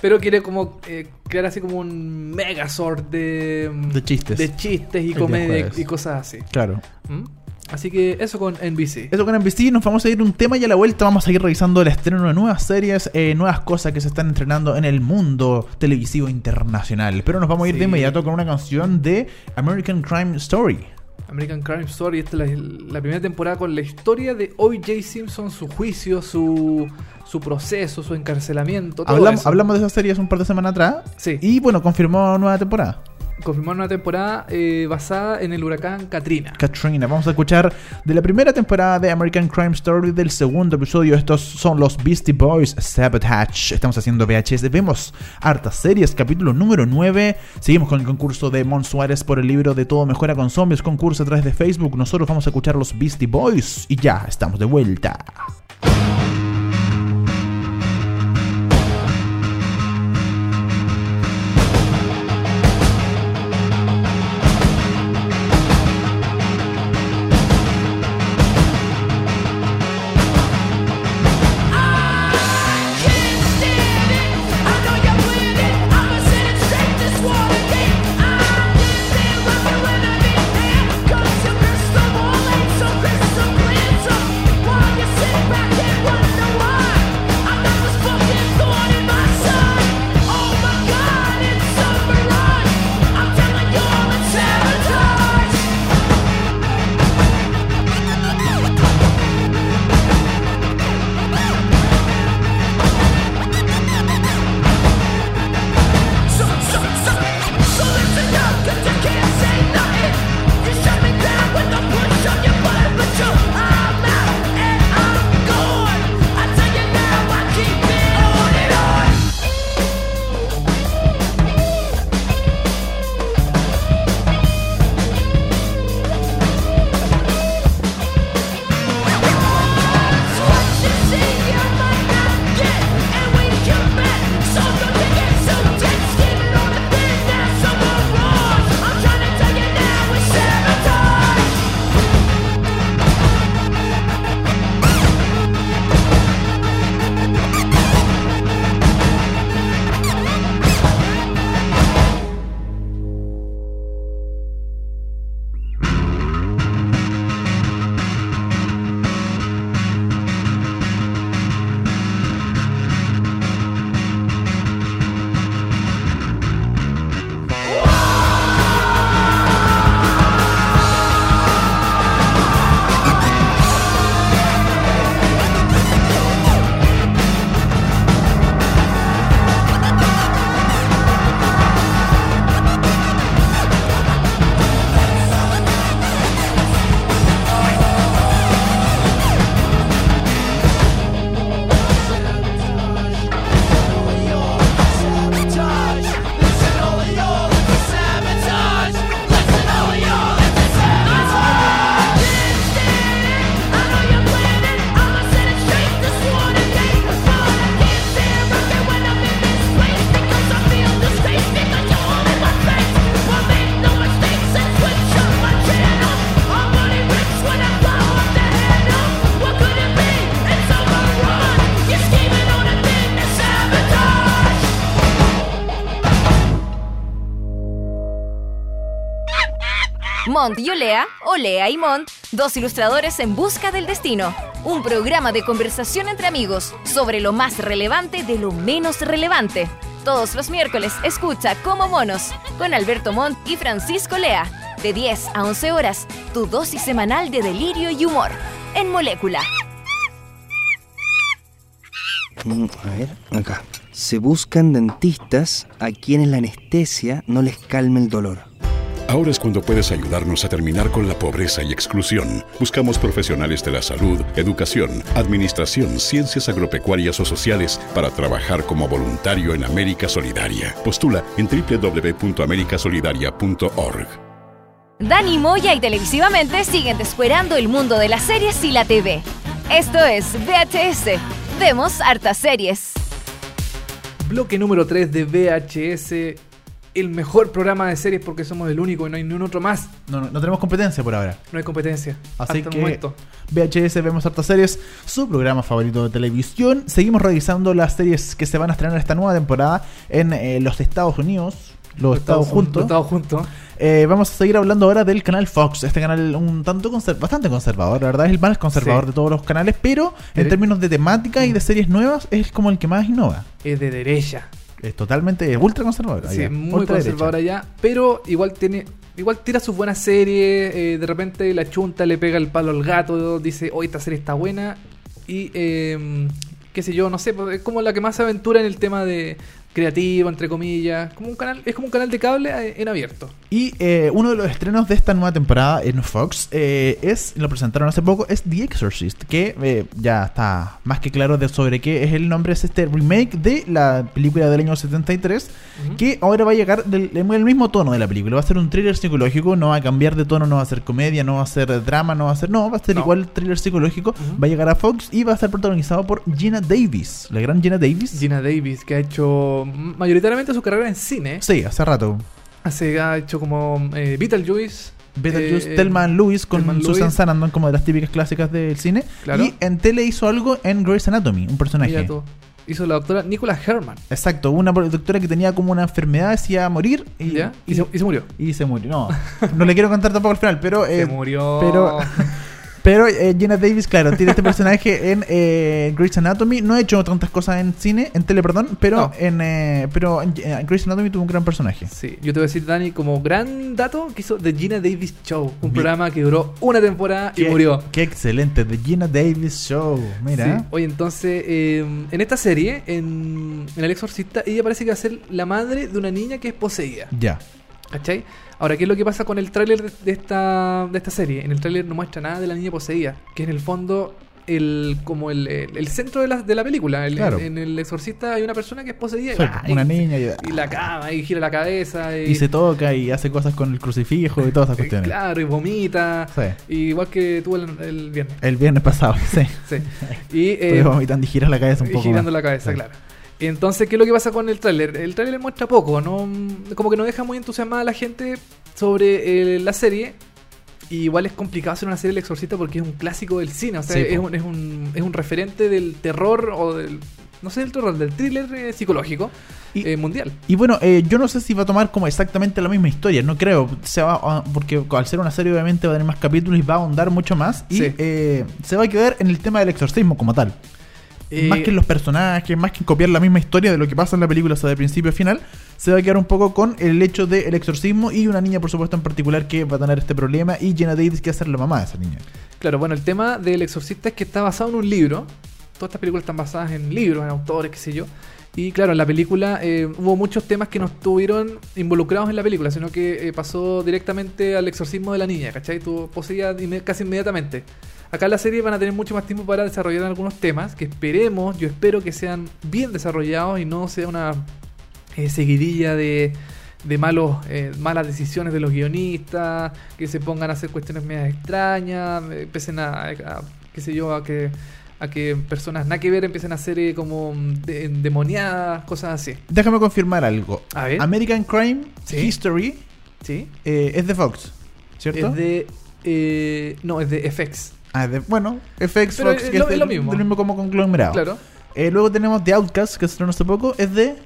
pero quiere como eh, crear así como un megazord de, De chistes. de chistes y comedia y cosas así. Claro. ¿Mm? Así que eso con NBC. Eso con NBC, nos vamos a ir un tema y a la vuelta vamos a ir revisando el estreno de nuevas series, eh, nuevas cosas que se están estrenando en el mundo televisivo internacional. Pero nos vamos a ir de inmediato con una canción de American Crime Story. American Crime Story, esta es la, la primera temporada con la historia de O.J. Simpson, su juicio, su, su proceso, su encarcelamiento. Todo Hablamos, eso. hablamos de esa serie hace un par de semanas atrás. Sí. Y bueno, confirmó nueva temporada. Confirmaron una temporada eh, basada en el huracán Katrina. Katrina. Vamos a escuchar de la primera temporada de American Crime Story del segundo episodio. Estos son los Beastie Boys Sabotage. Estamos haciendo VHS. Vemos hartas series, capítulo número 9. Seguimos con el concurso de Mon Suárez por el libro de Todo Mejora con Zombies. Concurso a través de Facebook. Nosotros vamos a escuchar los Beastie Boys. Y ya, estamos de vuelta. Mont y Olea, Olea y Mont, dos ilustradores en busca del destino. Un programa de conversación entre amigos sobre lo más relevante de lo menos relevante. Todos los miércoles escucha Como Monos con Alberto Montt y Francisco Lea. De 10 a 11 horas, tu dosis semanal de delirio y humor. En Molécula. Mm, A ver, acá. Se buscan dentistas a quienes la anestesia no les calme el dolor. Ahora es cuando puedes ayudarnos a terminar con la pobreza y exclusión. Buscamos profesionales de la salud, educación, administración, ciencias agropecuarias o sociales para trabajar como voluntario en América Solidaria. Postula en www.americasolidaria.org. Dani Moya y televisivamente siguen descuerando el mundo de las series y la TV. Esto es VHS. Vemos hartas series. Bloque número 3 de VHS. El mejor programa de series porque somos el único y no hay ni un otro más. No, no, no tenemos competencia por ahora. No hay competencia. Así hasta que el momento. VHS vemos hartas series, su programa favorito de televisión. Seguimos revisando las series que se van a estrenar esta nueva temporada en eh, los Estados Unidos. los Estados juntos. Los Estados juntos. Eh, vamos a seguir hablando ahora del canal Fox, este canal un tanto conser- bastante conservador, la verdad es el más conservador Sí. de todos los canales, pero en términos de temática y de series nuevas es como el que más innova. Es de derecha. Es totalmente ultra conservador. Sí, allá, muy ultra conservador derecha. allá. Pero igual tiene. Igual tira sus buenas series. eh, de repente la chunta le pega el palo al gato. Dice, hoy esta serie está buena. Y eh, qué sé yo, no sé. pues, Es como la que más aventura en el tema de creativo, entre comillas. Como un canal, es como un canal de cable en abierto. Y eh, uno de los estrenos de esta nueva temporada en Fox eh, es, lo presentaron hace poco, es The Exorcist, que eh, ya está más que claro de sobre qué es el nombre, es este remake de la película del año 73, Ujú. que ahora va a llegar del, en el mismo tono de la película, va a ser un thriller psicológico, no va a cambiar de tono, no va a ser comedia, no va a ser drama, no va a ser, no, va a ser No. igual thriller psicológico, va a llegar a Fox y va a ser protagonizado por Gina Davis, la gran Gina Davis. Gina Davis, que ha hecho mayoritariamente su carrera en cine. Sí, hace rato. Hace, ha hecho como eh, Beetlejuice. Beetlejuice, eh, Thelma Louise con Susan Louise. Sarandon como de las típicas clásicas del cine. Claro. Y en tele hizo algo en Grey's Anatomy, un personaje. Hizo la doctora Nicola Herman. Exacto, una doctora que tenía como una enfermedad, se iba a morir y, ¿Ya? Y, y, se, y se murió. y se murió. No, no le quiero contar tampoco al final, pero... se eh, murió. pero- Pero eh, Gina Davis, claro, tiene este personaje en eh, Grey's Anatomy. No ha hecho tantas cosas en cine, en tele, perdón, pero No. en eh, pero en, en Grey's Anatomy tuvo un gran personaje. Sí, yo te voy a decir, Dani, como gran dato que hizo The Gina Davis Show. Un Bien. programa que duró una temporada y murió. Qué excelente, The Gina Davis Show. Mira. Sí. Oye, entonces, eh, en esta serie, en, en El Exorcista, ella parece que va a ser la madre de una niña que es poseída. Ya. ¿Cachai? Ahora, ¿qué es lo que pasa con el tráiler de, esta, de esta serie? En el tráiler no muestra nada de la niña poseída, que en el fondo el como el, el- el centro de la, de la película. El- Claro. en, el exorcista hay una persona que es poseída. Sí, ¡ah! una y, niña y, Y la cama, y gira la cabeza. Y, y se toca y hace cosas con el crucifijo y todas esas cuestiones. Claro, y vomita. Sí. Y igual que tuvo el, el viernes. El viernes pasado, sí. Sí. Y, eh, vomitando y giras la cabeza un y poco. girando más. la cabeza, Sí. claro. Entonces, ¿qué es lo que pasa con el tráiler? El tráiler muestra poco, no como que no deja muy entusiasmada a la gente sobre eh, la serie. Y igual es complicado hacer una serie del exorcista porque es un clásico del cine, o sea, Sí, es, un, es, un, es un referente del terror o del... No sé del terror, del thriller eh, psicológico Y- eh, mundial. Y bueno, eh, yo no sé si va a tomar como exactamente la misma historia, no creo. Se va a- porque al ser una serie obviamente va a tener más capítulos y va a ahondar mucho más. Y Sí. eh, se va a quedar en el tema del exorcismo como tal. Eh, más que en los personajes, más que en copiar la misma historia de lo que pasa en la película, o sea, de principio a final, se va a quedar un poco con el hecho del exorcismo y una niña, por supuesto, en particular que va a tener este problema y Jenna Davis que va a ser la mamá de esa niña. Claro, bueno, el tema del exorcista es que está basado en un libro. Todas estas películas están basadas en libros, en autores, qué sé yo. Y claro, en la película eh, hubo muchos temas que no estuvieron involucrados en la película, sino que eh, pasó directamente al exorcismo de la niña, ¿cachai? Tuvo poseída inme- casi inmediatamente. Acá en la serie van a tener mucho más tiempo para desarrollar algunos temas que esperemos, yo espero que sean bien desarrollados y no sea una eh, seguidilla de, de malos, eh, malas decisiones de los guionistas, que se pongan a hacer cuestiones medias extrañas, eh, empiecen a, a- qué sé yo, a que a que personas nada que ver empiecen a hacer eh, como mm, de- endemoniadas, cosas así. Déjame confirmar algo. A ver. American Crime Sí. History ¿Sí? eh, es de Fox, ¿cierto? Es de... eh, no, es de FX. Ah, de- bueno, FX Pero Fox, es que lo- es, lo mismo. del mismo como conglomerado. Claro. Eh, luego tenemos The Outcast, que se estrenó hace poco, es de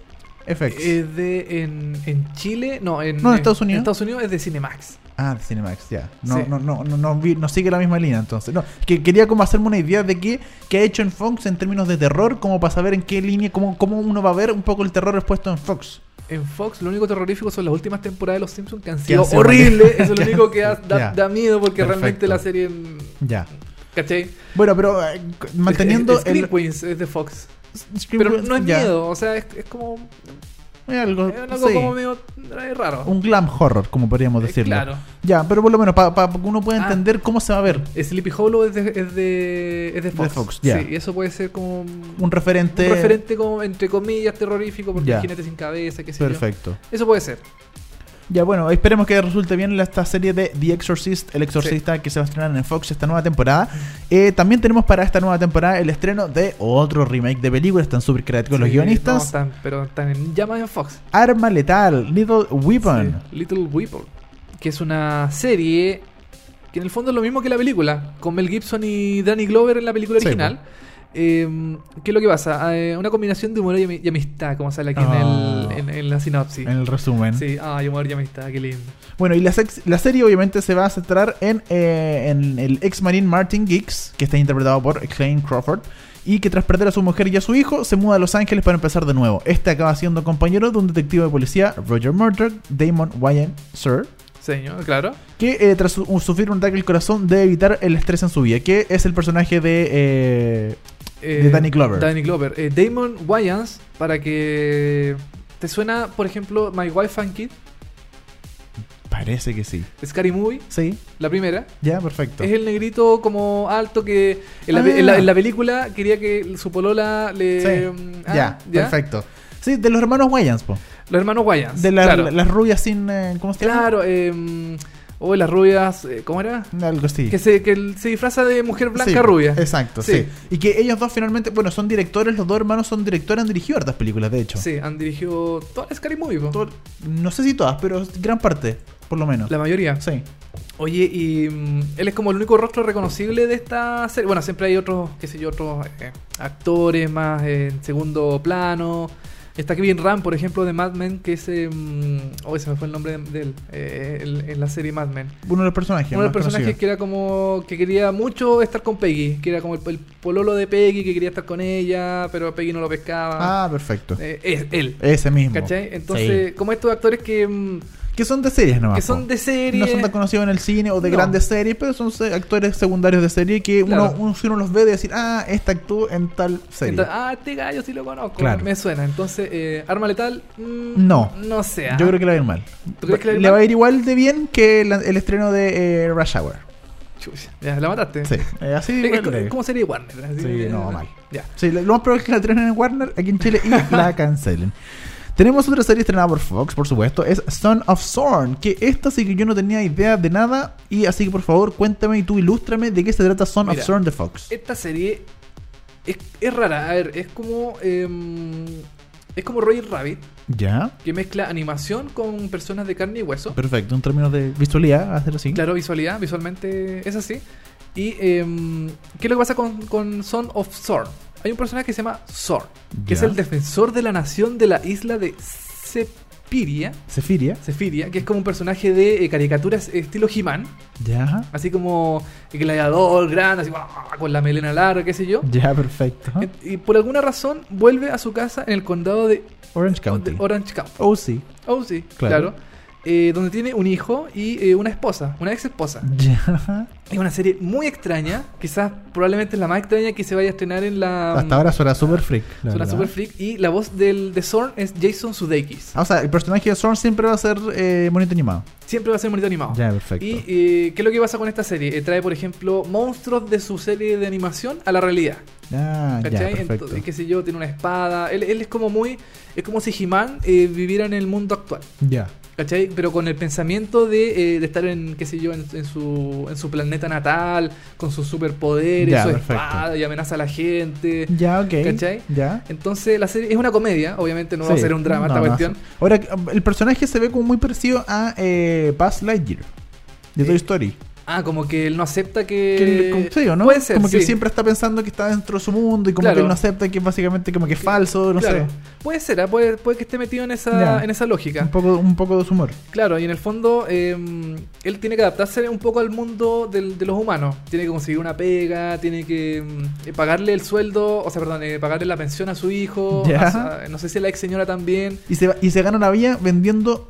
FX. Es de... En, en Chile... No, en, No, en Estados Unidos. En Estados Unidos es de Cinemax. Ah, de Cinemax, ya. No, Sí. no, no, no, no, vi- no sigue la misma línea entonces. No, que quería como hacerme una idea de qué, qué ha hecho en Fox en términos de terror, como para saber en qué línea, cómo, cómo uno va a ver un poco el terror expuesto en Fox. En Fox lo único terrorífico son las últimas temporadas de Los Simpsons que han sido horribles. Eso es lo único que da, da- Ya. da miedo porque Perfecto. realmente la serie... Ya. ¿Cachai? Bueno, pero eh, manteniendo Scream el. Queens es de Fox. Scream Pero no es miedo, o sea, es, es como... Es algo, Es algo sí, como medio eh, raro. un glam horror, como podríamos Eh, decirlo. claro. Ya, pero por lo menos para que uno pueda Ah. entender cómo se va a ver Sleepy Hollow es de, es de, es de Fox. Fox, ya. Sí, y eso puede ser como un, referente. un referente como, entre comillas, terrorífico, porque Ya. hay jinete sin cabeza, qué sé yo. Perfecto. Eso puede ser. Ya, bueno, esperemos que resulte bien esta serie de The Exorcist, El Exorcista, que se va a estrenar en Fox esta nueva temporada. Eh, también tenemos para esta nueva temporada el estreno de otro remake de película. Están súper creativos los guionistas. no, están- pero están en llamas en Fox. Arma Letal, Little Weapon. Sí, Little Weapon. Que es una serie que en el fondo es lo mismo que la película. Con Mel Gibson y Danny Glover en la película original. Eh, ¿Qué es lo que pasa? Eh, una combinación de humor y, ami- y amistad, como sale aquí en, Ah. el, en, la sinopsis. En el resumen. Sí, ay, amor, ya me está, qué lindo. Bueno, y la, sex- la serie obviamente se va a centrar en, eh, en el ex marine Martin Giggs, que está interpretado por Clayne Crawford, y que tras perder a su mujer y a su hijo, se muda a Los Ángeles para empezar de nuevo. Este acaba siendo compañero de un detective de policía, Roger Murdoch, Damon Wayans Sir, Señor, claro. que eh, tras su- sufrir un ataque al corazón debe evitar el estrés en su vida, que es el personaje de... eh, De Danny Glover. Danny Glover. Eh, Damon Wayans, para que. ¿Te suena, por ejemplo, My Wife and Kid? parece que sí. Scary Movie, Sí, la primera. ya, perfecto. Es el negrito como alto que en la, Ah. en la- en la película quería que su polola le... Sí, mm, ah, ya, perfecto. Sí, de los hermanos Wayans, po. Los hermanos Wayans. De la- claro. las rubias sin... eh, ¿Cómo se llama? Claro, eh, o las rubias, eh, ¿cómo era? Algo así. Que se, que se disfraza de mujer blanca Sí, rubia. Exacto, sí. Sí. Y que ellos dos finalmente, bueno, son directores, los dos hermanos son directores, han dirigido hartas películas, de hecho. Sí, han dirigido toda la Scary Movie. Todo- no sé si todas, pero gran parte, por lo menos. la mayoría. Sí. Oye, y mm, él es como el único rostro reconocible de esta serie. Bueno, siempre hay otros, qué sé yo, otros eh, actores más en segundo plano. Está Kevin Ram, por ejemplo, de Mad Men, que es... Eh, oh, se me fue el nombre de, él, eh, el- en la serie Mad Men. Uno de los personajes. Uno de los personajes que era como que quería mucho estar con Peggy, que era como el, el pololo de Peggy, que quería estar con ella, pero Peggy no lo pescaba. Ah, perfecto. Eh, es él. Ese mismo. ¿Cachai? Entonces, Sí. como estos actores que, mm, Que son de series nomás. que son de serie. No son tan conocidos en el cine o de No. grandes series, pero son actores secundarios de serie que Claro. uno, uno, si uno los ve de decir, ah, este actuó en tal serie. Entonces, ah, este gallo sí lo conozco, Claro. me suena. Entonces, eh, Arma Letal, mm, No. No sé. Yo ah. creo que le va a ir mal. ¿Tú crees que le va a ir le va a ir igual de bien que la- el estreno de eh, Rush Hour. Chucha, ya, la mataste. Sí, eh, así Es- como serie Warner. así, Sí, no, mal. Ya. Sí, lo lo más probable es que la estrenen en Warner aquí en Chile y la cancelen. Tenemos otra serie estrenada por Fox, por supuesto, es Son of Zorn, que esta sí que yo no tenía idea de nada, y así que por favor cuéntame y tú ilústrame de qué se trata Son Mira, of Zorn de Fox. Esta serie es, es rara. A ver, es como. em, es como Roger Rabbit, Ya, que mezcla animación con personas de carne y hueso. perfecto, en términos de visualidad, hacer así. Claro, visualidad, visualmente es así. Y em, ¿qué es lo que pasa con, con Son of Zorn? Hay un personaje que se llama Zorn, que es el defensor de la nación de la isla de Sepiria. Sefiria. Sefiria, que es como un personaje de eh, caricaturas estilo He-Man, Ya, así como el gladiador grande, así con la melena larga, qué sé yo. ya, perfecto. Y, y por alguna razón vuelve a su casa en el condado de, Orange County. de Orange County. Oh, sí. Oh, sí, Claro. claro. Eh, donde tiene un hijo y eh, una esposa, una ex esposa. Ya. Es una serie muy extraña, quizás probablemente la más extraña que se vaya a estrenar en la... Hasta ahora suena super freak. Suena super freak. Y la voz del, de Zorn es Jason Sudeikis. Ah, o sea, el personaje de Zorn siempre va a ser eh, bonito animado. Siempre va a ser bonito animado. Ya, perfecto. Y eh, ¿qué es lo que pasa con esta serie? Eh, trae, por ejemplo, monstruos de su serie de animación a la realidad. Ah, ya, ¿Cachai? perfecto. Entonces, qué sé yo, tiene una espada. Él, él es como muy. Es como si He-Man viviera en el mundo actual. Ya. ¿Cachai? Pero con el pensamiento de, eh, de estar en, qué sé yo, en, en su, en su planeta natal, con sus superpoderes, Ya, su perfecto. espada y amenaza a la gente. Ya, ok. ¿Cachai? Ya. Entonces la serie es una comedia, obviamente no va a ser un drama No, esta no, cuestión. Ahora, el personaje se ve como muy parecido a eh, Buzz Lightyear de Toy Eh, Story. Ah, como que él no acepta que. Que como- sí, ¿o no? Puede ser. como que él siempre está pensando que está dentro de su mundo y como Claro. que él no acepta que es básicamente como que es falso, no Claro. sé. Puede ser, ah, puede, puede que esté metido en esa, en esa lógica. Un poco, un poco de su humor. Claro, y en el fondo eh, él tiene que adaptarse un poco al mundo del- de los humanos. Tiene que conseguir una pega, tiene que eh, pagarle el sueldo, o sea, perdón, eh, pagarle la pensión a su hijo. A sa- no sé si a la ex señora también. Y se, y se gana la vida vendiendo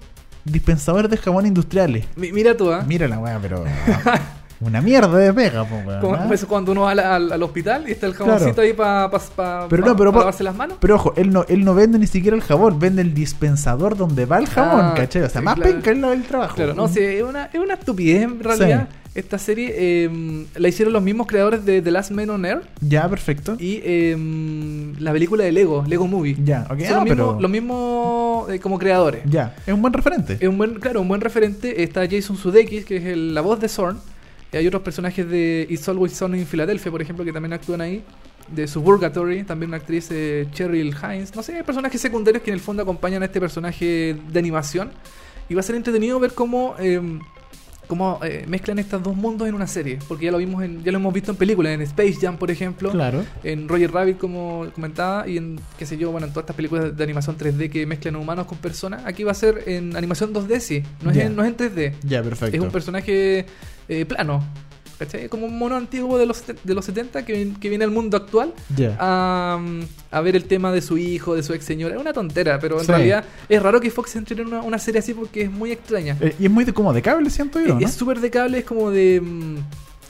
dispensadores de jabón industriales. Mi- mira tú, ¿ah? Mira la weá, pero. una mierda de pega, po, weón, Como- ¿ah? eso cuando uno va al, al- al hospital y está el jaboncito Claro. ahí para pa, pa- Pero pa- no, pero pa po- lavarse las manos. Pero ojo, él no, él no vende ni siquiera el jabón, vende el dispensador donde va el jabón, Ah, ¿cachai? O sea, sí, más claro. penca es lo del trabajo. Claro, no, sí, es una, es una estupidez en realidad. Esta serie eh, la hicieron los mismos creadores de The Last Man on Earth Ya, perfecto. y eh, la película de Lego, Lego Movie. Ya, ok. Son Ah, los mismos, pero- los mismos, eh, como creadores. Ya, es un buen referente. Es un buen, claro, un buen referente. Está Jason Sudeikis, que es el- la voz de Zorn. Y hay otros personajes de It's Always Sunny in Philadelphia, por ejemplo, que también actúan ahí. De Suburgatory, también una actriz, eh, Cheryl Hines. No sé, hay personajes secundarios que en el fondo acompañan a este personaje de animación. Y va a ser entretenido ver cómo eh, cómo eh, mezclan estos dos mundos en una serie. Porque ya lo vimos en, ya lo hemos visto en películas, en Space Jam, por ejemplo. Claro. En Roger Rabbit, como comentaba, y en, qué sé yo, bueno, en todas estas películas de animación 3D que mezclan humanos con personas. Aquí va a ser en animación 2D, sí. No, es, en, no es en 3D. Ya, perfecto. Es un personaje eh, plano. ¿Cachai? Es como un mono antiguo de los, de los 70 que, que viene al mundo actual Ya. a, mm, a ver el tema de su hijo, de su ex señora. Es una tontera, pero en Sí. realidad es raro que Fox entre en una, una serie así porque es muy extraña. Eh, y es muy de, como de cable, siento yo, ¿no? Es súper de cable, es como de.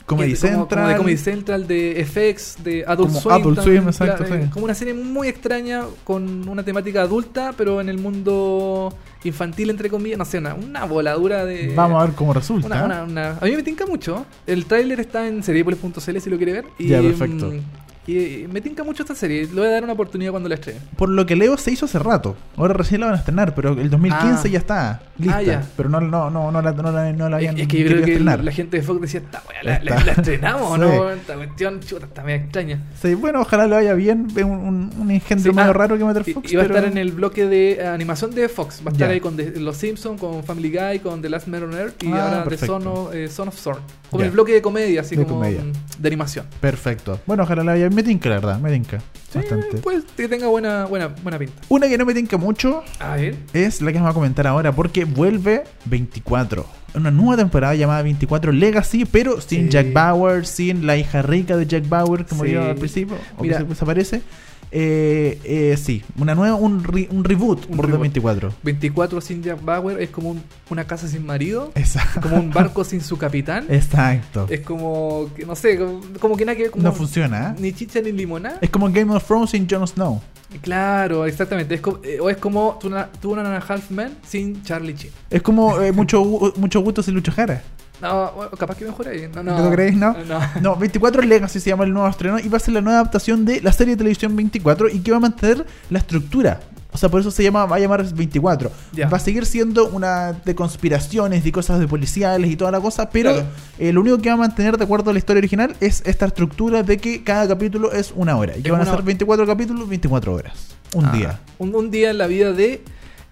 Comedy Central. Como de Comedy Central, de FX, de Adult Como Swim. Adult Swim, exacto, sí. Como una serie muy extraña con una temática adulta, pero en el mundo infantil, entre comillas. No sé, una, una voladura de. Vamos a ver cómo resulta. Una, una- una- A mí me tinca mucho. El tráiler está en seriepolis.cl si lo quiere ver. Y, Ya, perfecto. mm, Y, eh, me tinca mucho esta serie. Le voy a dar una oportunidad cuando la estrene. Por lo que leo se hizo hace rato. Ahora recién la van a estrenar, pero el 2015 Ah. ya está lista. Ah, ya. Pero no, no, no, no, la, no, la, no la habían es que yo creo querido que estrenar. la gente de Fox decía, esta weá, la, la- Está. la estrenamos Sí. no. Esta cuestión, chuta, está media extraña. Sí, bueno, ojalá le vaya bien. Es un, un, un engendro Sí, medio ah, raro que meter Fox. y va a estar en el bloque de animación de Fox. Va a estar Ya. ahí con The- Los Simpsons, con Family Guy, con The Last Man on Earth y Ah, ahora. Son of, eh, Son of Thorn. Como Ya. el bloque de comedia, así De como comedia. de animación. Perfecto. Bueno, ojalá le vaya bien. Me tinca, la verdad. Me tinca. Sí, Bastante. pues que tenga buena, buena, buena pinta. Una que no me tinca mucho A ver. es la que vamos a comentar ahora porque vuelve 24. Una nueva temporada llamada 24 Legacy, pero sin Sí. Jack Bauer, sin la hija rica de Jack Bauer, como Sí. yo al principio, o Mira. que se desaparece. Eh, eh, sí, una nueva, un, re- un reboot Un por reboot. 24. 24 sin Jack Bauer es como un- una casa sin marido, Exacto. como un barco sin su capitán. Exacto. Es como, que, no sé, como, como que nada que ver, como No funciona. ¿eh? Ni chicha ni limonada. Es como Game of Thrones sin Jon Snow. Claro, exactamente. Es como, eh, o es como Two and a Half Men sin Charlie Sheen. Es como eh, mucho, mucho gusto sin Lucho Jara. No, bueno, capaz que mejor ahí. No, no. ¿No lo creéis, no? No. No, 24 Legacy se llama el nuevo estreno y va a ser la nueva adaptación de la serie de televisión 24 y que va a mantener la estructura. O sea, por eso se llama, va a llamar 24. Ya. Va a seguir siendo una de conspiraciones y cosas de policiales y toda la cosa, pero Claro. eh, lo único que va a mantener de acuerdo a la historia original es esta estructura de que cada capítulo es una hora y que Es van a ser 24 capítulos, 24 horas. Un Ah, día. Un, un día en la vida de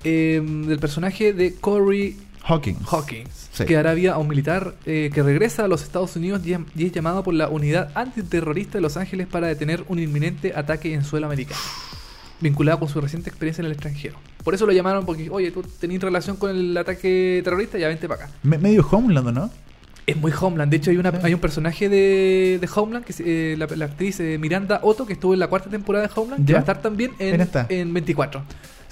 eh, del personaje de Corey Hawkins. Hawkins, Sí. que dará vida a un militar eh, que regresa a los Estados Unidos y, y es llamado por la unidad antiterrorista de Los Ángeles para detener un inminente ataque en suelo americano, vinculado con su reciente experiencia en el extranjero. Por eso lo llamaron porque, oye, tú tenés relación con el ataque terrorista, ya vente para acá. Me- medio Homeland, ¿no? Es muy Homeland. De hecho, hay, una, Sí. hay un personaje de, de Homeland, que es eh, la, la actriz eh, Miranda Otto, que estuvo en la cuarta temporada de Homeland, que va a estar también en, está. en 24.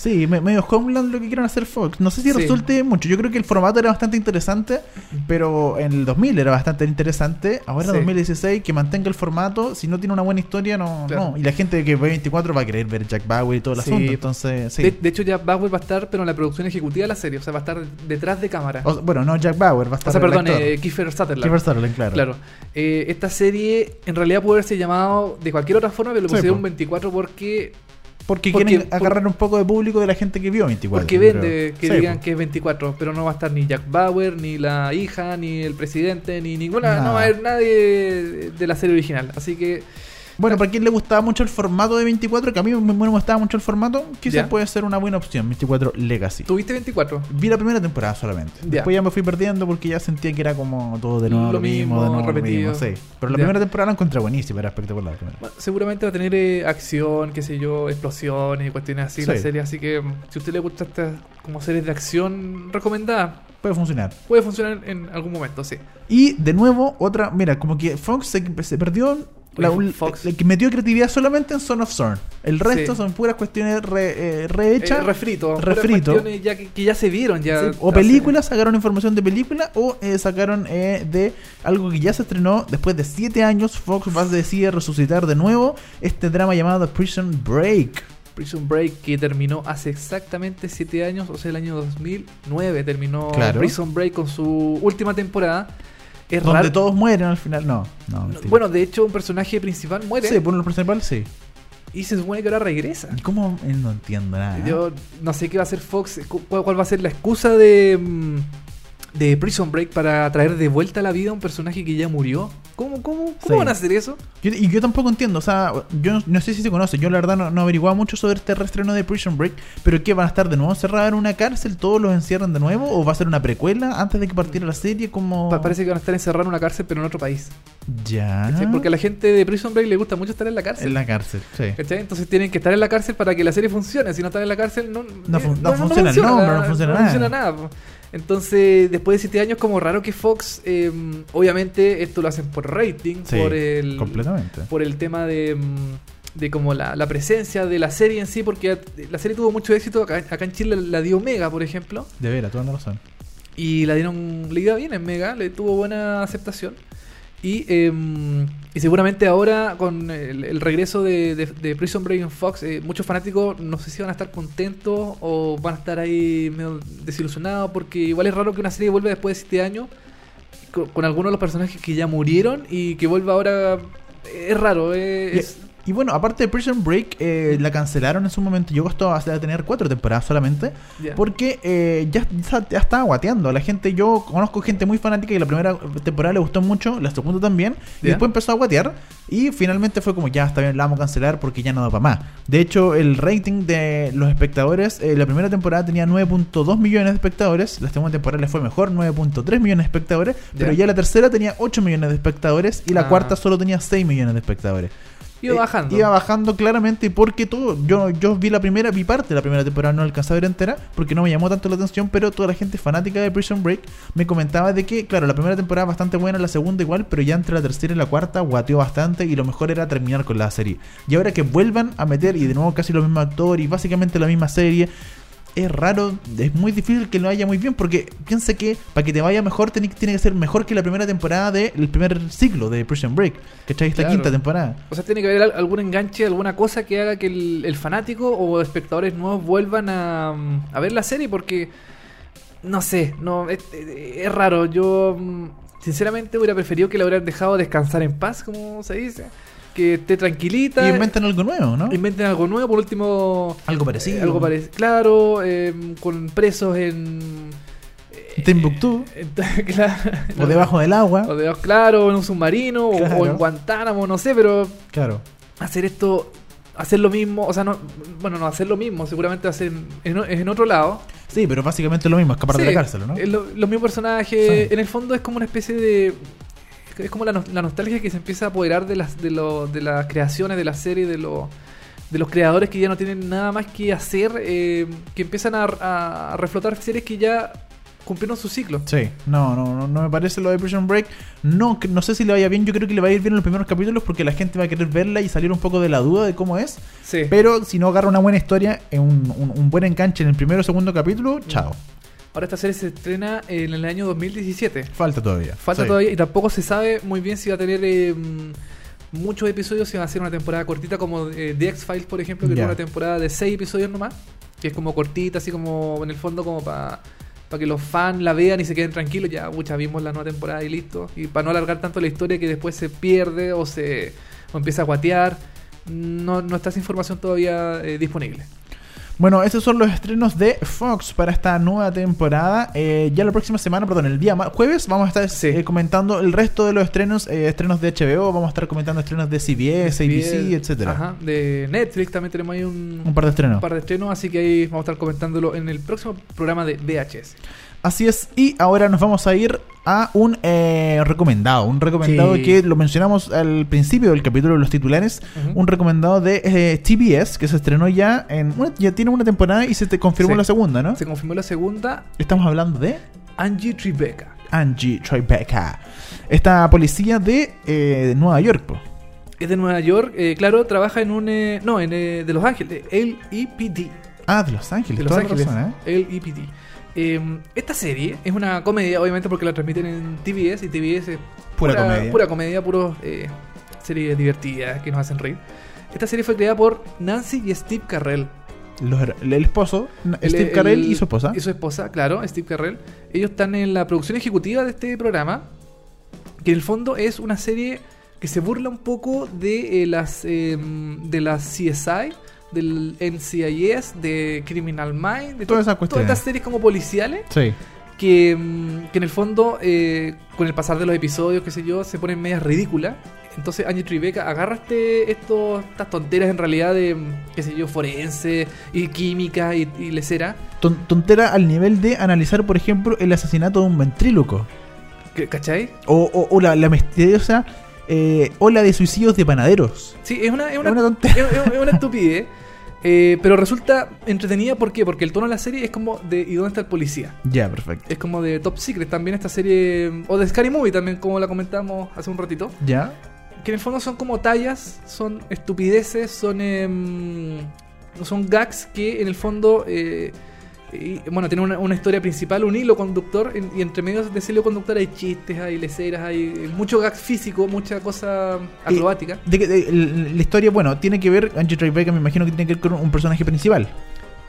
Sí, me- medio Homeland lo que quieren hacer Fox. No sé si Sí. resulte mucho. Yo creo que el formato era bastante interesante, pero en el 2000 era bastante interesante. Ahora en Sí. 2016, que mantenga el formato, si no tiene una buena historia, no. Claro. no. Y la gente que ve 24 va a querer ver Jack Bauer y todo el Sí. asunto. Entonces, sí. De, de hecho, ya Bauer va a estar, pero en la producción ejecutiva de la serie. O sea, va a estar detrás de cámara. O- bueno, no Jack Bauer, va a O estar. sea, el perdón, eh, Kiefer Sutherland. Kiefer Sutherland, claro. Claro. Eh, esta serie en realidad puede haberse llamado de cualquier otra forma, pero Sí, pusieron po. 24 porque, Porque, porque- quieren por- agarrar un poco de público de la gente que vio 24. porque vende que Sí, digan que es 24, pero no va a estar ni Jack Bauer, ni la hija, ni el presidente, ni ninguna, Nada. no va a haber nadie de la serie original. Así que Bueno, para quien le gustaba mucho el formato de 24, que a mí me, me gustaba mucho el formato, quizás puede ser una buena opción. 24 Legacy. tuviste 24. Vi la primera temporada solamente. Después ya me fui perdiendo porque ya sentía que era como todo de nuevo Lo lo, mismo, mismo, de nuevo repetido. lo mismo. Sí. Pero la primera temporada la encontré buenísima, era espectacular. la primera. Bueno, seguramente va a tener eh, acción, qué sé yo, explosiones y cuestiones así la Sí. serie. Así que mm, si a usted le gusta estas como series de acción recomendada, Puede funcionar. puede funcionar en algún momento, sí. Y de nuevo, otra, mira, como que Fox se, se perdió. La, Fox. el que metió creatividad solamente en Son of Zorn. El resto Sí. son puras cuestiones re- eh, rehechas. Eh, refrito. refrito. cuestiones Ya que, que ya se vieron. ya Sí, o películas, sacaron información de película o eh, sacaron eh, de algo que ya se estrenó después de 7 años. Fox va a decidir resucitar de nuevo este drama llamado Prison Break. Prison Break que terminó hace exactamente 7 años, o sea, el año 2009 terminó Claro. Prison Break con su última temporada. Es Donde raro. todos mueren al final. No, no. No. Bueno, de hecho, un personaje principal muere sí, por lo principal, sí. y se supone que ahora regresa. ¿Y cómo? No entiendo nada. Yo no sé qué va a hacer Fox, cu- cuál, cuál va a ser la excusa de, mm, de Prison Break para traer de vuelta a la vida a un personaje que ya murió. ¿Cómo, cómo, cómo Sí. van a hacer eso? Yo- y yo tampoco entiendo, o sea, yo no, no sé si se conoce, yo la verdad no, no averiguaba mucho sobre este reestreno de Prison Break, pero ¿qué van a estar de nuevo encerrados en una cárcel? ¿Todos los encierran de nuevo? ¿O va a ser una precuela antes de que partiera la serie? Como... Pa- Parece que van a estar encerrados en una cárcel, pero en otro país. Ya. ¿cachai? Porque a la gente de Prison Break le gusta mucho estar en la cárcel. En la cárcel, sí. ¿cachai? Entonces tienen que estar en la cárcel para que la serie funcione. Si no están en la cárcel, no, No eh, fun- no funciona no funciona nada. Entonces, después de 7 años, como raro que Fox, eh, obviamente, esto lo hacen por rating, Sí, por el completamente. por el tema de, mm, de como la, la presencia de la serie en sí, porque la serie tuvo mucho éxito. Acá, acá en Chile la dio Mega, por ejemplo. De veras, toda la razón. Y la dieron, le iba bien en Mega, le tuvo buena aceptación. Y, eh, y seguramente ahora con el, el regreso de, de- de Prison Break en Fox, eh, muchos fanáticos no sé si van a estar contentos o van a estar ahí medio desilusionados porque igual es raro que una serie vuelva después de 7 años con, con algunos de los personajes que ya murieron y que vuelva ahora. Es raro, es, Y bueno, aparte de Prison Break, eh, la cancelaron en su momento. Llegó esto a tener cuatro temporadas solamente. Porque eh, ya, ya, estaba guateando. La gente, yo conozco gente muy fanática y la primera temporada le gustó mucho, la segunda también. Y después empezó a guatear. Y finalmente fue como, ya está bien, la vamos a cancelar porque ya no da para más. De hecho, el rating de los espectadores, eh, la primera temporada tenía 9.2 millones de espectadores. La segunda temporada le fue mejor, 9.3 millones de espectadores. Pero Ya. ya la tercera tenía 8 millones de espectadores. Y la Ah. cuarta solo tenía 6 millones de espectadores. Iba Eh, bajando. Iba bajando claramente porque todo. Yo, yo vi la primera, vi parte de la primera temporada, no alcanzé a ver entera porque no me llamó tanto la atención. Pero toda la gente fanática de Prison Break me comentaba de que, claro, la primera temporada bastante buena, la segunda igual, pero ya entre la tercera y la cuarta guateó bastante y lo mejor era terminar con la serie. Y ahora que vuelvan a meter y de nuevo casi los mismos actores y básicamente la misma serie. Es raro, es muy difícil que lo vaya muy bien porque piensa que para que te vaya mejor tiene, que ser mejor que la primera temporada del primer ciclo de Prison Break, ¿cachai? Esta Claro. quinta temporada. O sea, tiene que haber al- algún enganche, alguna cosa que haga que el, el fanático o espectadores nuevos vuelvan a, a ver la serie porque, no sé, no es, es raro. Yo, sinceramente, hubiera preferido que la hubieran dejado descansar en paz, como se dice. Que esté tranquilita. Y inventan algo nuevo, ¿no? inventen algo nuevo, por último... Algo parecido. eh, algo parecido. Claro, eh, con presos en... eh, Timbuktu. claro, O debajo del agua. o debajo, claro, en un submarino o- Claro. o en Guantánamo, no sé, pero Claro. hacer esto, hacer lo mismo, o sea, no, bueno, no hacer lo mismo, seguramente hacer en, en, otro lado. Sí, pero básicamente es lo mismo, escapar de Sí, la cárcel, ¿no? lo- los mismos personajes, Sí. en el fondo es como una especie de... Es como la, la nostalgia que se empieza a apoderar de las, de, lo- de las creaciones, de la serie, de, lo- de los creadores que ya no tienen nada más que hacer, eh, que empiezan a, a reflotar series que ya cumplieron su ciclo. Sí, no, no, no, no me parece lo de Prison Break. No, no sé si le vaya bien, yo creo que le va a ir bien en los primeros capítulos porque la gente va a querer verla y salir un poco de la duda de cómo es. Sí. Pero si no agarra una buena historia, en un, un- un buen enganche en el primero o segundo capítulo, chao. Ahora esta serie se estrena en el año 2017. Falta todavía. Falta Sí. todavía y tampoco se sabe muy bien si va a tener eh, mm, muchos episodios, si va a ser una temporada cortita como eh, The X-Files, por ejemplo, que Ya. es una temporada de 6 episodios nomás, que es como cortita, así como en el fondo como para que los fans la vean y se queden tranquilos, ya, mucha vimos la nueva temporada y listo, y para no alargar tanto la historia que después se pierde o se o empieza a guatear, no, no está esa información todavía eh, disponible. Bueno, esos son los estrenos de Fox para esta nueva temporada. Eh, ya la próxima semana, perdón, el día jueves, vamos a estar Sí. eh, comentando el resto de los estrenos, eh, estrenos de HBO, vamos a estar comentando estrenos de CBS, ABC, etcétera. Ajá, de Netflix también tenemos ahí un, Un par de estrenos. un par de estrenos, así que ahí vamos a estar comentándolo en el próximo programa de VHS. Así es, y ahora nos vamos a ir a un eh, recomendado, un recomendado Sí. que lo mencionamos al principio del capítulo de los titulares, un recomendado de eh, TBS que se estrenó ya en una- ya tiene una temporada y se te confirmó Sí. la segunda, ¿no? Se confirmó la segunda, Estamos hablando de Angie Tribeca. Angie Tribeca, esta policía de eh, Nueva York. po. Es de Nueva York, eh, claro, trabaja en un... no, en de Los Ángeles, el EPD. Ah, de Los Ángeles, De Los Ángeles, el EPD. Eh, esta serie es una comedia, obviamente porque la transmiten en TBS y TBS es Pura comedia. Pura comedia, puros eh, series divertidas que nos hacen reír. Esta serie fue creada por Nancy y Steve Carrell. Los- el esposo, El- Steve el- Carell y su esposa. Y su esposa, claro, Steve Carrell. Ellos están en la producción ejecutiva de este programa, que en el fondo es una serie que se burla un poco de eh, las eh, de las CSI, del NCIS, de Criminal Mind, de Todas esas cuestiones. Todas estas series como policiales Sí. que, mm, que en el fondo, eh, con el pasar de los episodios, qué sé yo, se ponen medias ridículas. Entonces Angie Tribeca agarra este, estos, estas tonteras en realidad de, qué sé yo, forense y química y, y lecera. Ton- tontera al nivel de analizar, por ejemplo, el asesinato de un ventríloco. ¿Qué- ¿Cachai? O, o- o la, la misteriosa eh, ola de suicidios de panaderos. Sí, es una, es una, Es una tontería. es- es una estupidez. eh, pero resulta entretenida, ¿por qué? Porque el tono de la serie es como de ¿y dónde está el policía? Ya, perfecto. Es como de Top Secret también esta serie, o de Scary Movie también, como la comentamos hace un ratito. Ya. Que en el fondo son como tallas, son estupideces, son em, son gags que en el fondo, eh, y, bueno, tienen una, una historia principal, un hilo conductor, y entre medio de ese hilo conductor hay chistes, hay leceras, hay mucho gag físico, mucha cosa acrobática. De de- la historia, bueno, tiene que ver, Angie Tribeca me imagino que tiene que ver con un personaje principal.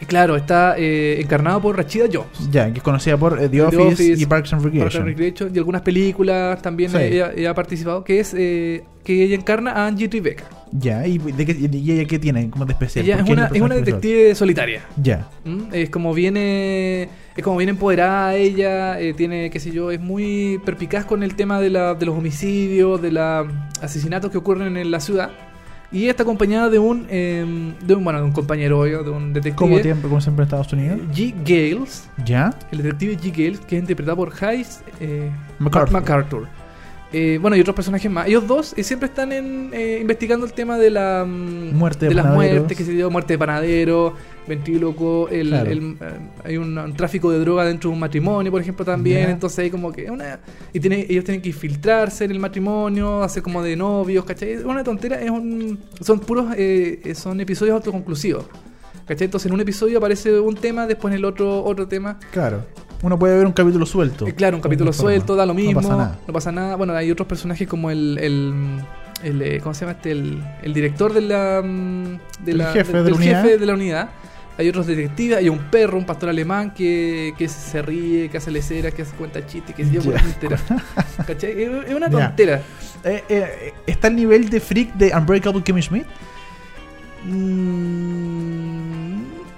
Claro, está eh, encarnado por Rachida Jones. Ya, que es conocida por eh, The, The Office, Office, y Parks and Parks Recreation. and Recreation, y algunas películas también Sí. ella, ella ha participado, que es eh, que ella encarna a Angie Tribeca. Ya, ¿y, de qué, y ella qué tiene como de especial? Ella ¿Por es una, es una detective solitaria. Ya, ¿Mm? Es como viene es como bien empoderada ella, eh, tiene, qué sé yo, es muy perpicaz con el tema de, la, de los homicidios, de los asesinatos que ocurren en la ciudad. Y está acompañada de un, eh, de un, bueno, de un compañero, de un detective. como tiempo, como siempre en Estados Unidos. G. Gales, Ya, el detective G. Gales, que es interpretado por Hayes eh, MacArthur. MacArthur. Eh, bueno, y otros personajes más. Ellos dos eh, siempre están en, eh, investigando el tema de la mm, Muerte de de las muertes, que se dio muerte de panadero, ventríloco, el, Claro. el, eh, hay un, un tráfico de droga dentro de un matrimonio, por ejemplo, también. Entonces hay como que una y tiene, ellos tienen que infiltrarse en el matrimonio, hacer como de novios, ¿cachai? Es una tontera, es un, son puros, eh, eh, son episodios autoconclusivos. ¿Cachai? Entonces en un episodio aparece un tema, después en el otro otro tema. claro. Uno puede ver un capítulo suelto. Eh, claro, un capítulo De suelto, da lo mismo. No pasa nada. no pasa nada. Bueno, hay otros personajes como el. el, el, eh, ¿Cómo se llama este? El, el director de la. mm, De El la jefe de del la unidad. jefe de la unidad. Hay otros detectives, hay un perro, un pastor alemán que, que se ríe, que hace leceras, que hace cuenta chistes, que se lleva entera. ¿Cachai? Es una tontera. Eh, eh, ¿Está el nivel de freak de Unbreakable Kimmy Schmidt? Mm,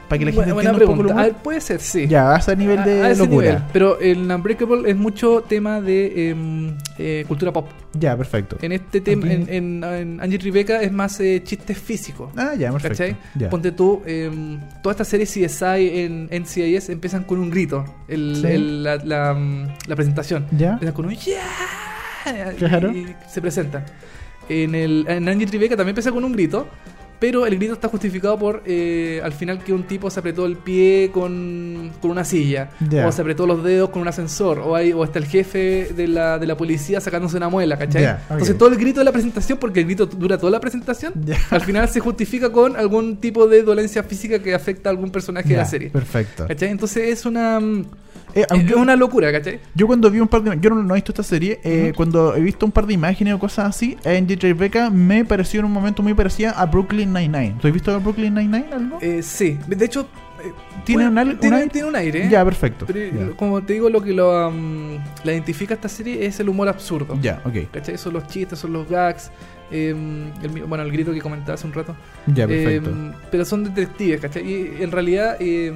Para que la gente buena entienda un poco. A ver, puede ser, sí. Ya, a ese nivel de A- a locura. nivel. Pero el Unbreakable es mucho tema de em, eh, cultura pop. Ya, perfecto. En este tema, en, en, en Angie Tribeca es más eh, chistes físicos. Ah, ya, perfecto. ¿Cachai? Ya. Ponte tú, em, todas estas series CSI en NCIS empiezan con un grito. El, Sí. el- la, la, mm, la presentación. Ya. Empiezan con un yeah Claro. y se presentan. En, el, en Angie Tribeca también empieza con un grito. Pero el grito está justificado por eh, al final que un tipo se apretó el pie con, con una silla. O se apretó los dedos con un ascensor. O, hay, o está el jefe de la, de la policía sacándose una muela, ¿cachai? Entonces todo el grito de la presentación, porque el grito dura toda la presentación, al final se justifica con algún tipo de dolencia física que afecta a algún personaje de la serie. Perfecto. ¿Cachai? Entonces es una. Eh, es una locura, ¿cachai? Yo cuando vi un par de... Yo no, no he visto esta serie. eh. Cuando he visto un par de imágenes o cosas así, en DJ Rebecca me pareció en un momento muy parecida a Brooklyn Nine-Nine. ¿Tú has visto a Brooklyn Nine-Nine algo? Eh, sí, de hecho. eh, ¿Tiene un aire? tiene un aire. ¿eh? Ya, perfecto. Pero Ya. como te digo, lo que lo, um, la identifica esta serie es el humor absurdo. Ya, ok. ¿Cachai? Son los chistes, son los gags. eh, el, mi- bueno, el grito que comentaba hace un rato. Ya, perfecto. Eh, pero son detectives, ¿cachai? Y en realidad eh,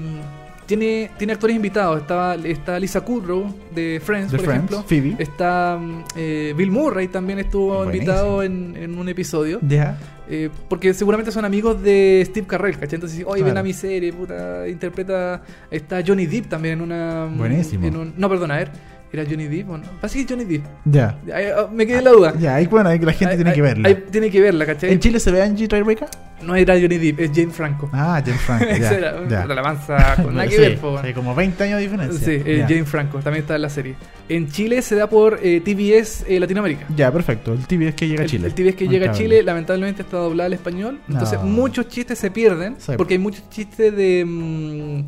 tiene, tiene actores invitados. Estaba, está Lisa Kudrow de Friends, The por Friends, ejemplo. Phoebe. Está eh, Bill Murray también estuvo Buenísimo. invitado en, en un episodio. Ya. Eh, porque seguramente son amigos de Steve Carrell, ¿cachai? Entonces, oye, ven Claro. a mi serie, puta, interpreta. Está Johnny Depp también en una. Buenísimo. en un- no, perdona, a ver. ¿Era Johnny Depp? Bueno, parece que es Johnny Depp. Ya. Ah, me quedé en la duda. Ya, ahí bueno, ahí la gente Ahí- tiene ahí- que verla. ahí tiene que verla, ¿cachai? ¿En Chile se ve Angie Tribeca? No era Johnny Depp, es James Franco. Ah, James Franco. ya, Esa era ya. la alabanza con nada que Sí, ver, sí, como 20 años de diferencia. Sí, eh. James Franco, también está en la serie. En Chile se da por eh, TBS eh, Latinoamérica. Ya, perfecto. El TV es que llega a Chile. El, TBS que llega a. Chile, lamentablemente está doblado al español. Entonces, No. muchos chistes se pierden. Sí. Porque hay muchos chistes de, mm,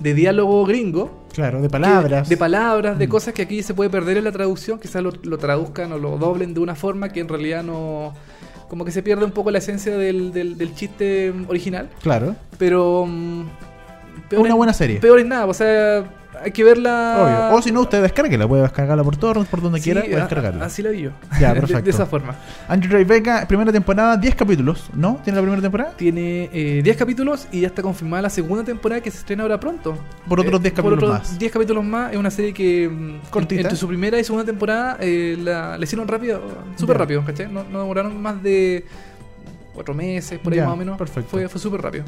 de diálogo gringo. Claro, de que- palabras. de palabras, de Mm. cosas que aquí se puede perder en la traducción. Quizás lo, lo traduzcan o lo doblen de una forma que en realidad no. Como que se pierde un poco la esencia del, del- del chiste original. Claro. Pero. mm, Una buena serie. Peor es nada. O sea, hay que verla. Obvio. O si no, usted descargue, la puede descargarla por torrents, por donde Sí, quiera, puede descargarla. Así la vi yo. Ya, De- perfecto. De, esa forma. Andrew Ray Vega, primera temporada, 10 capítulos, ¿no? ¿Tiene la primera temporada? Tiene eh, 10 capítulos y ya está confirmada la segunda temporada que se estrena ahora pronto. Por otros 10 por capítulos otros más. 10 capítulos más. Es una serie que mm, Cortita. entre su primera y segunda temporada eh, la, la hicieron rápido, súper Ya. rápido, ¿cachai? No, no demoraron más de cuatro meses, por ahí Ya, más o menos. perfecto. Fue, fue súper rápido.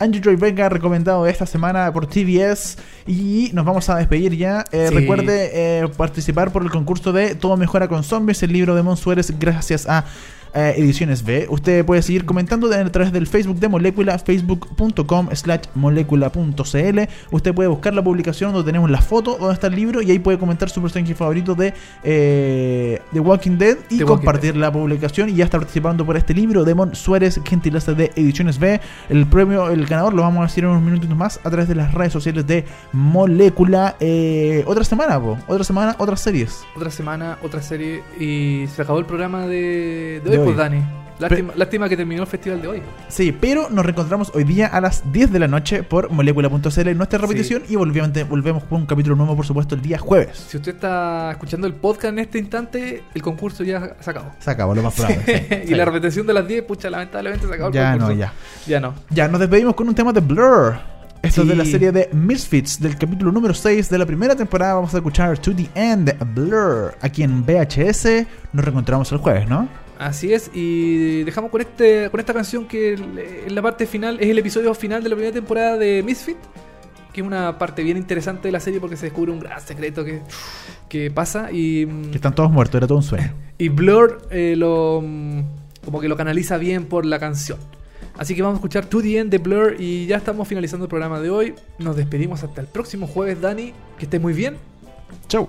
Andrew Joy Vega recomendado esta semana por TBS y nos vamos a despedir ya. Eh, Sí. Recuerde eh, participar por el concurso de Todo Mejora con Zombies, el libro de Mon Suárez, gracias a eh, Ediciones B. Usted puede seguir comentando a través del Facebook de Molécula, facebook.com slash molécula.cl. Usted puede buscar la publicación donde tenemos la foto, donde está el libro y ahí puede comentar su personaje favorito de eh, The Walking Dead y The compartir la publicación y ya está participando por este libro de Mon Suárez, gentileza de Ediciones B. El premio, el ganador lo vamos a decir en unos minutitos más a través de las redes sociales de Molécula. Eh, otra semana, po. otra semana, otras series. Otra semana, otra serie y se acabó el programa de, de De hoy, hoy. pues Dani. Lástima, lástima que terminó el festival de hoy. Sí, pero nos reencontramos hoy día a las 10 de la noche por molécula.cl en nuestra repetición y volvemos, volvemos con un capítulo nuevo, por supuesto, el día jueves. Si usted está escuchando el podcast en este instante, el concurso ya se acabó. Se acabó lo más probable. sí. y la repetición de las 10, pucha, lamentablemente se acabó el Ya concurso. no, ya. Ya no. Ya, nos despedimos con un tema de Blur. Esto es de la serie de Misfits, del capítulo número 6 de la primera temporada. Vamos a escuchar To The End, Blur. Aquí en VHS nos reencontramos el jueves, ¿no? Así es, y dejamos con este con esta canción que en la parte final es el episodio final de la primera temporada de Misfit, que es una parte bien interesante de la serie porque se descubre un gran secreto que, que pasa y, Que están todos muertos, era todo un sueño. y Blur eh, lo como que lo canaliza bien por la canción. Así que vamos a escuchar To The End de Blur y ya estamos finalizando el programa de hoy. Nos despedimos hasta el próximo jueves, Dani. Que estés muy bien. Chau.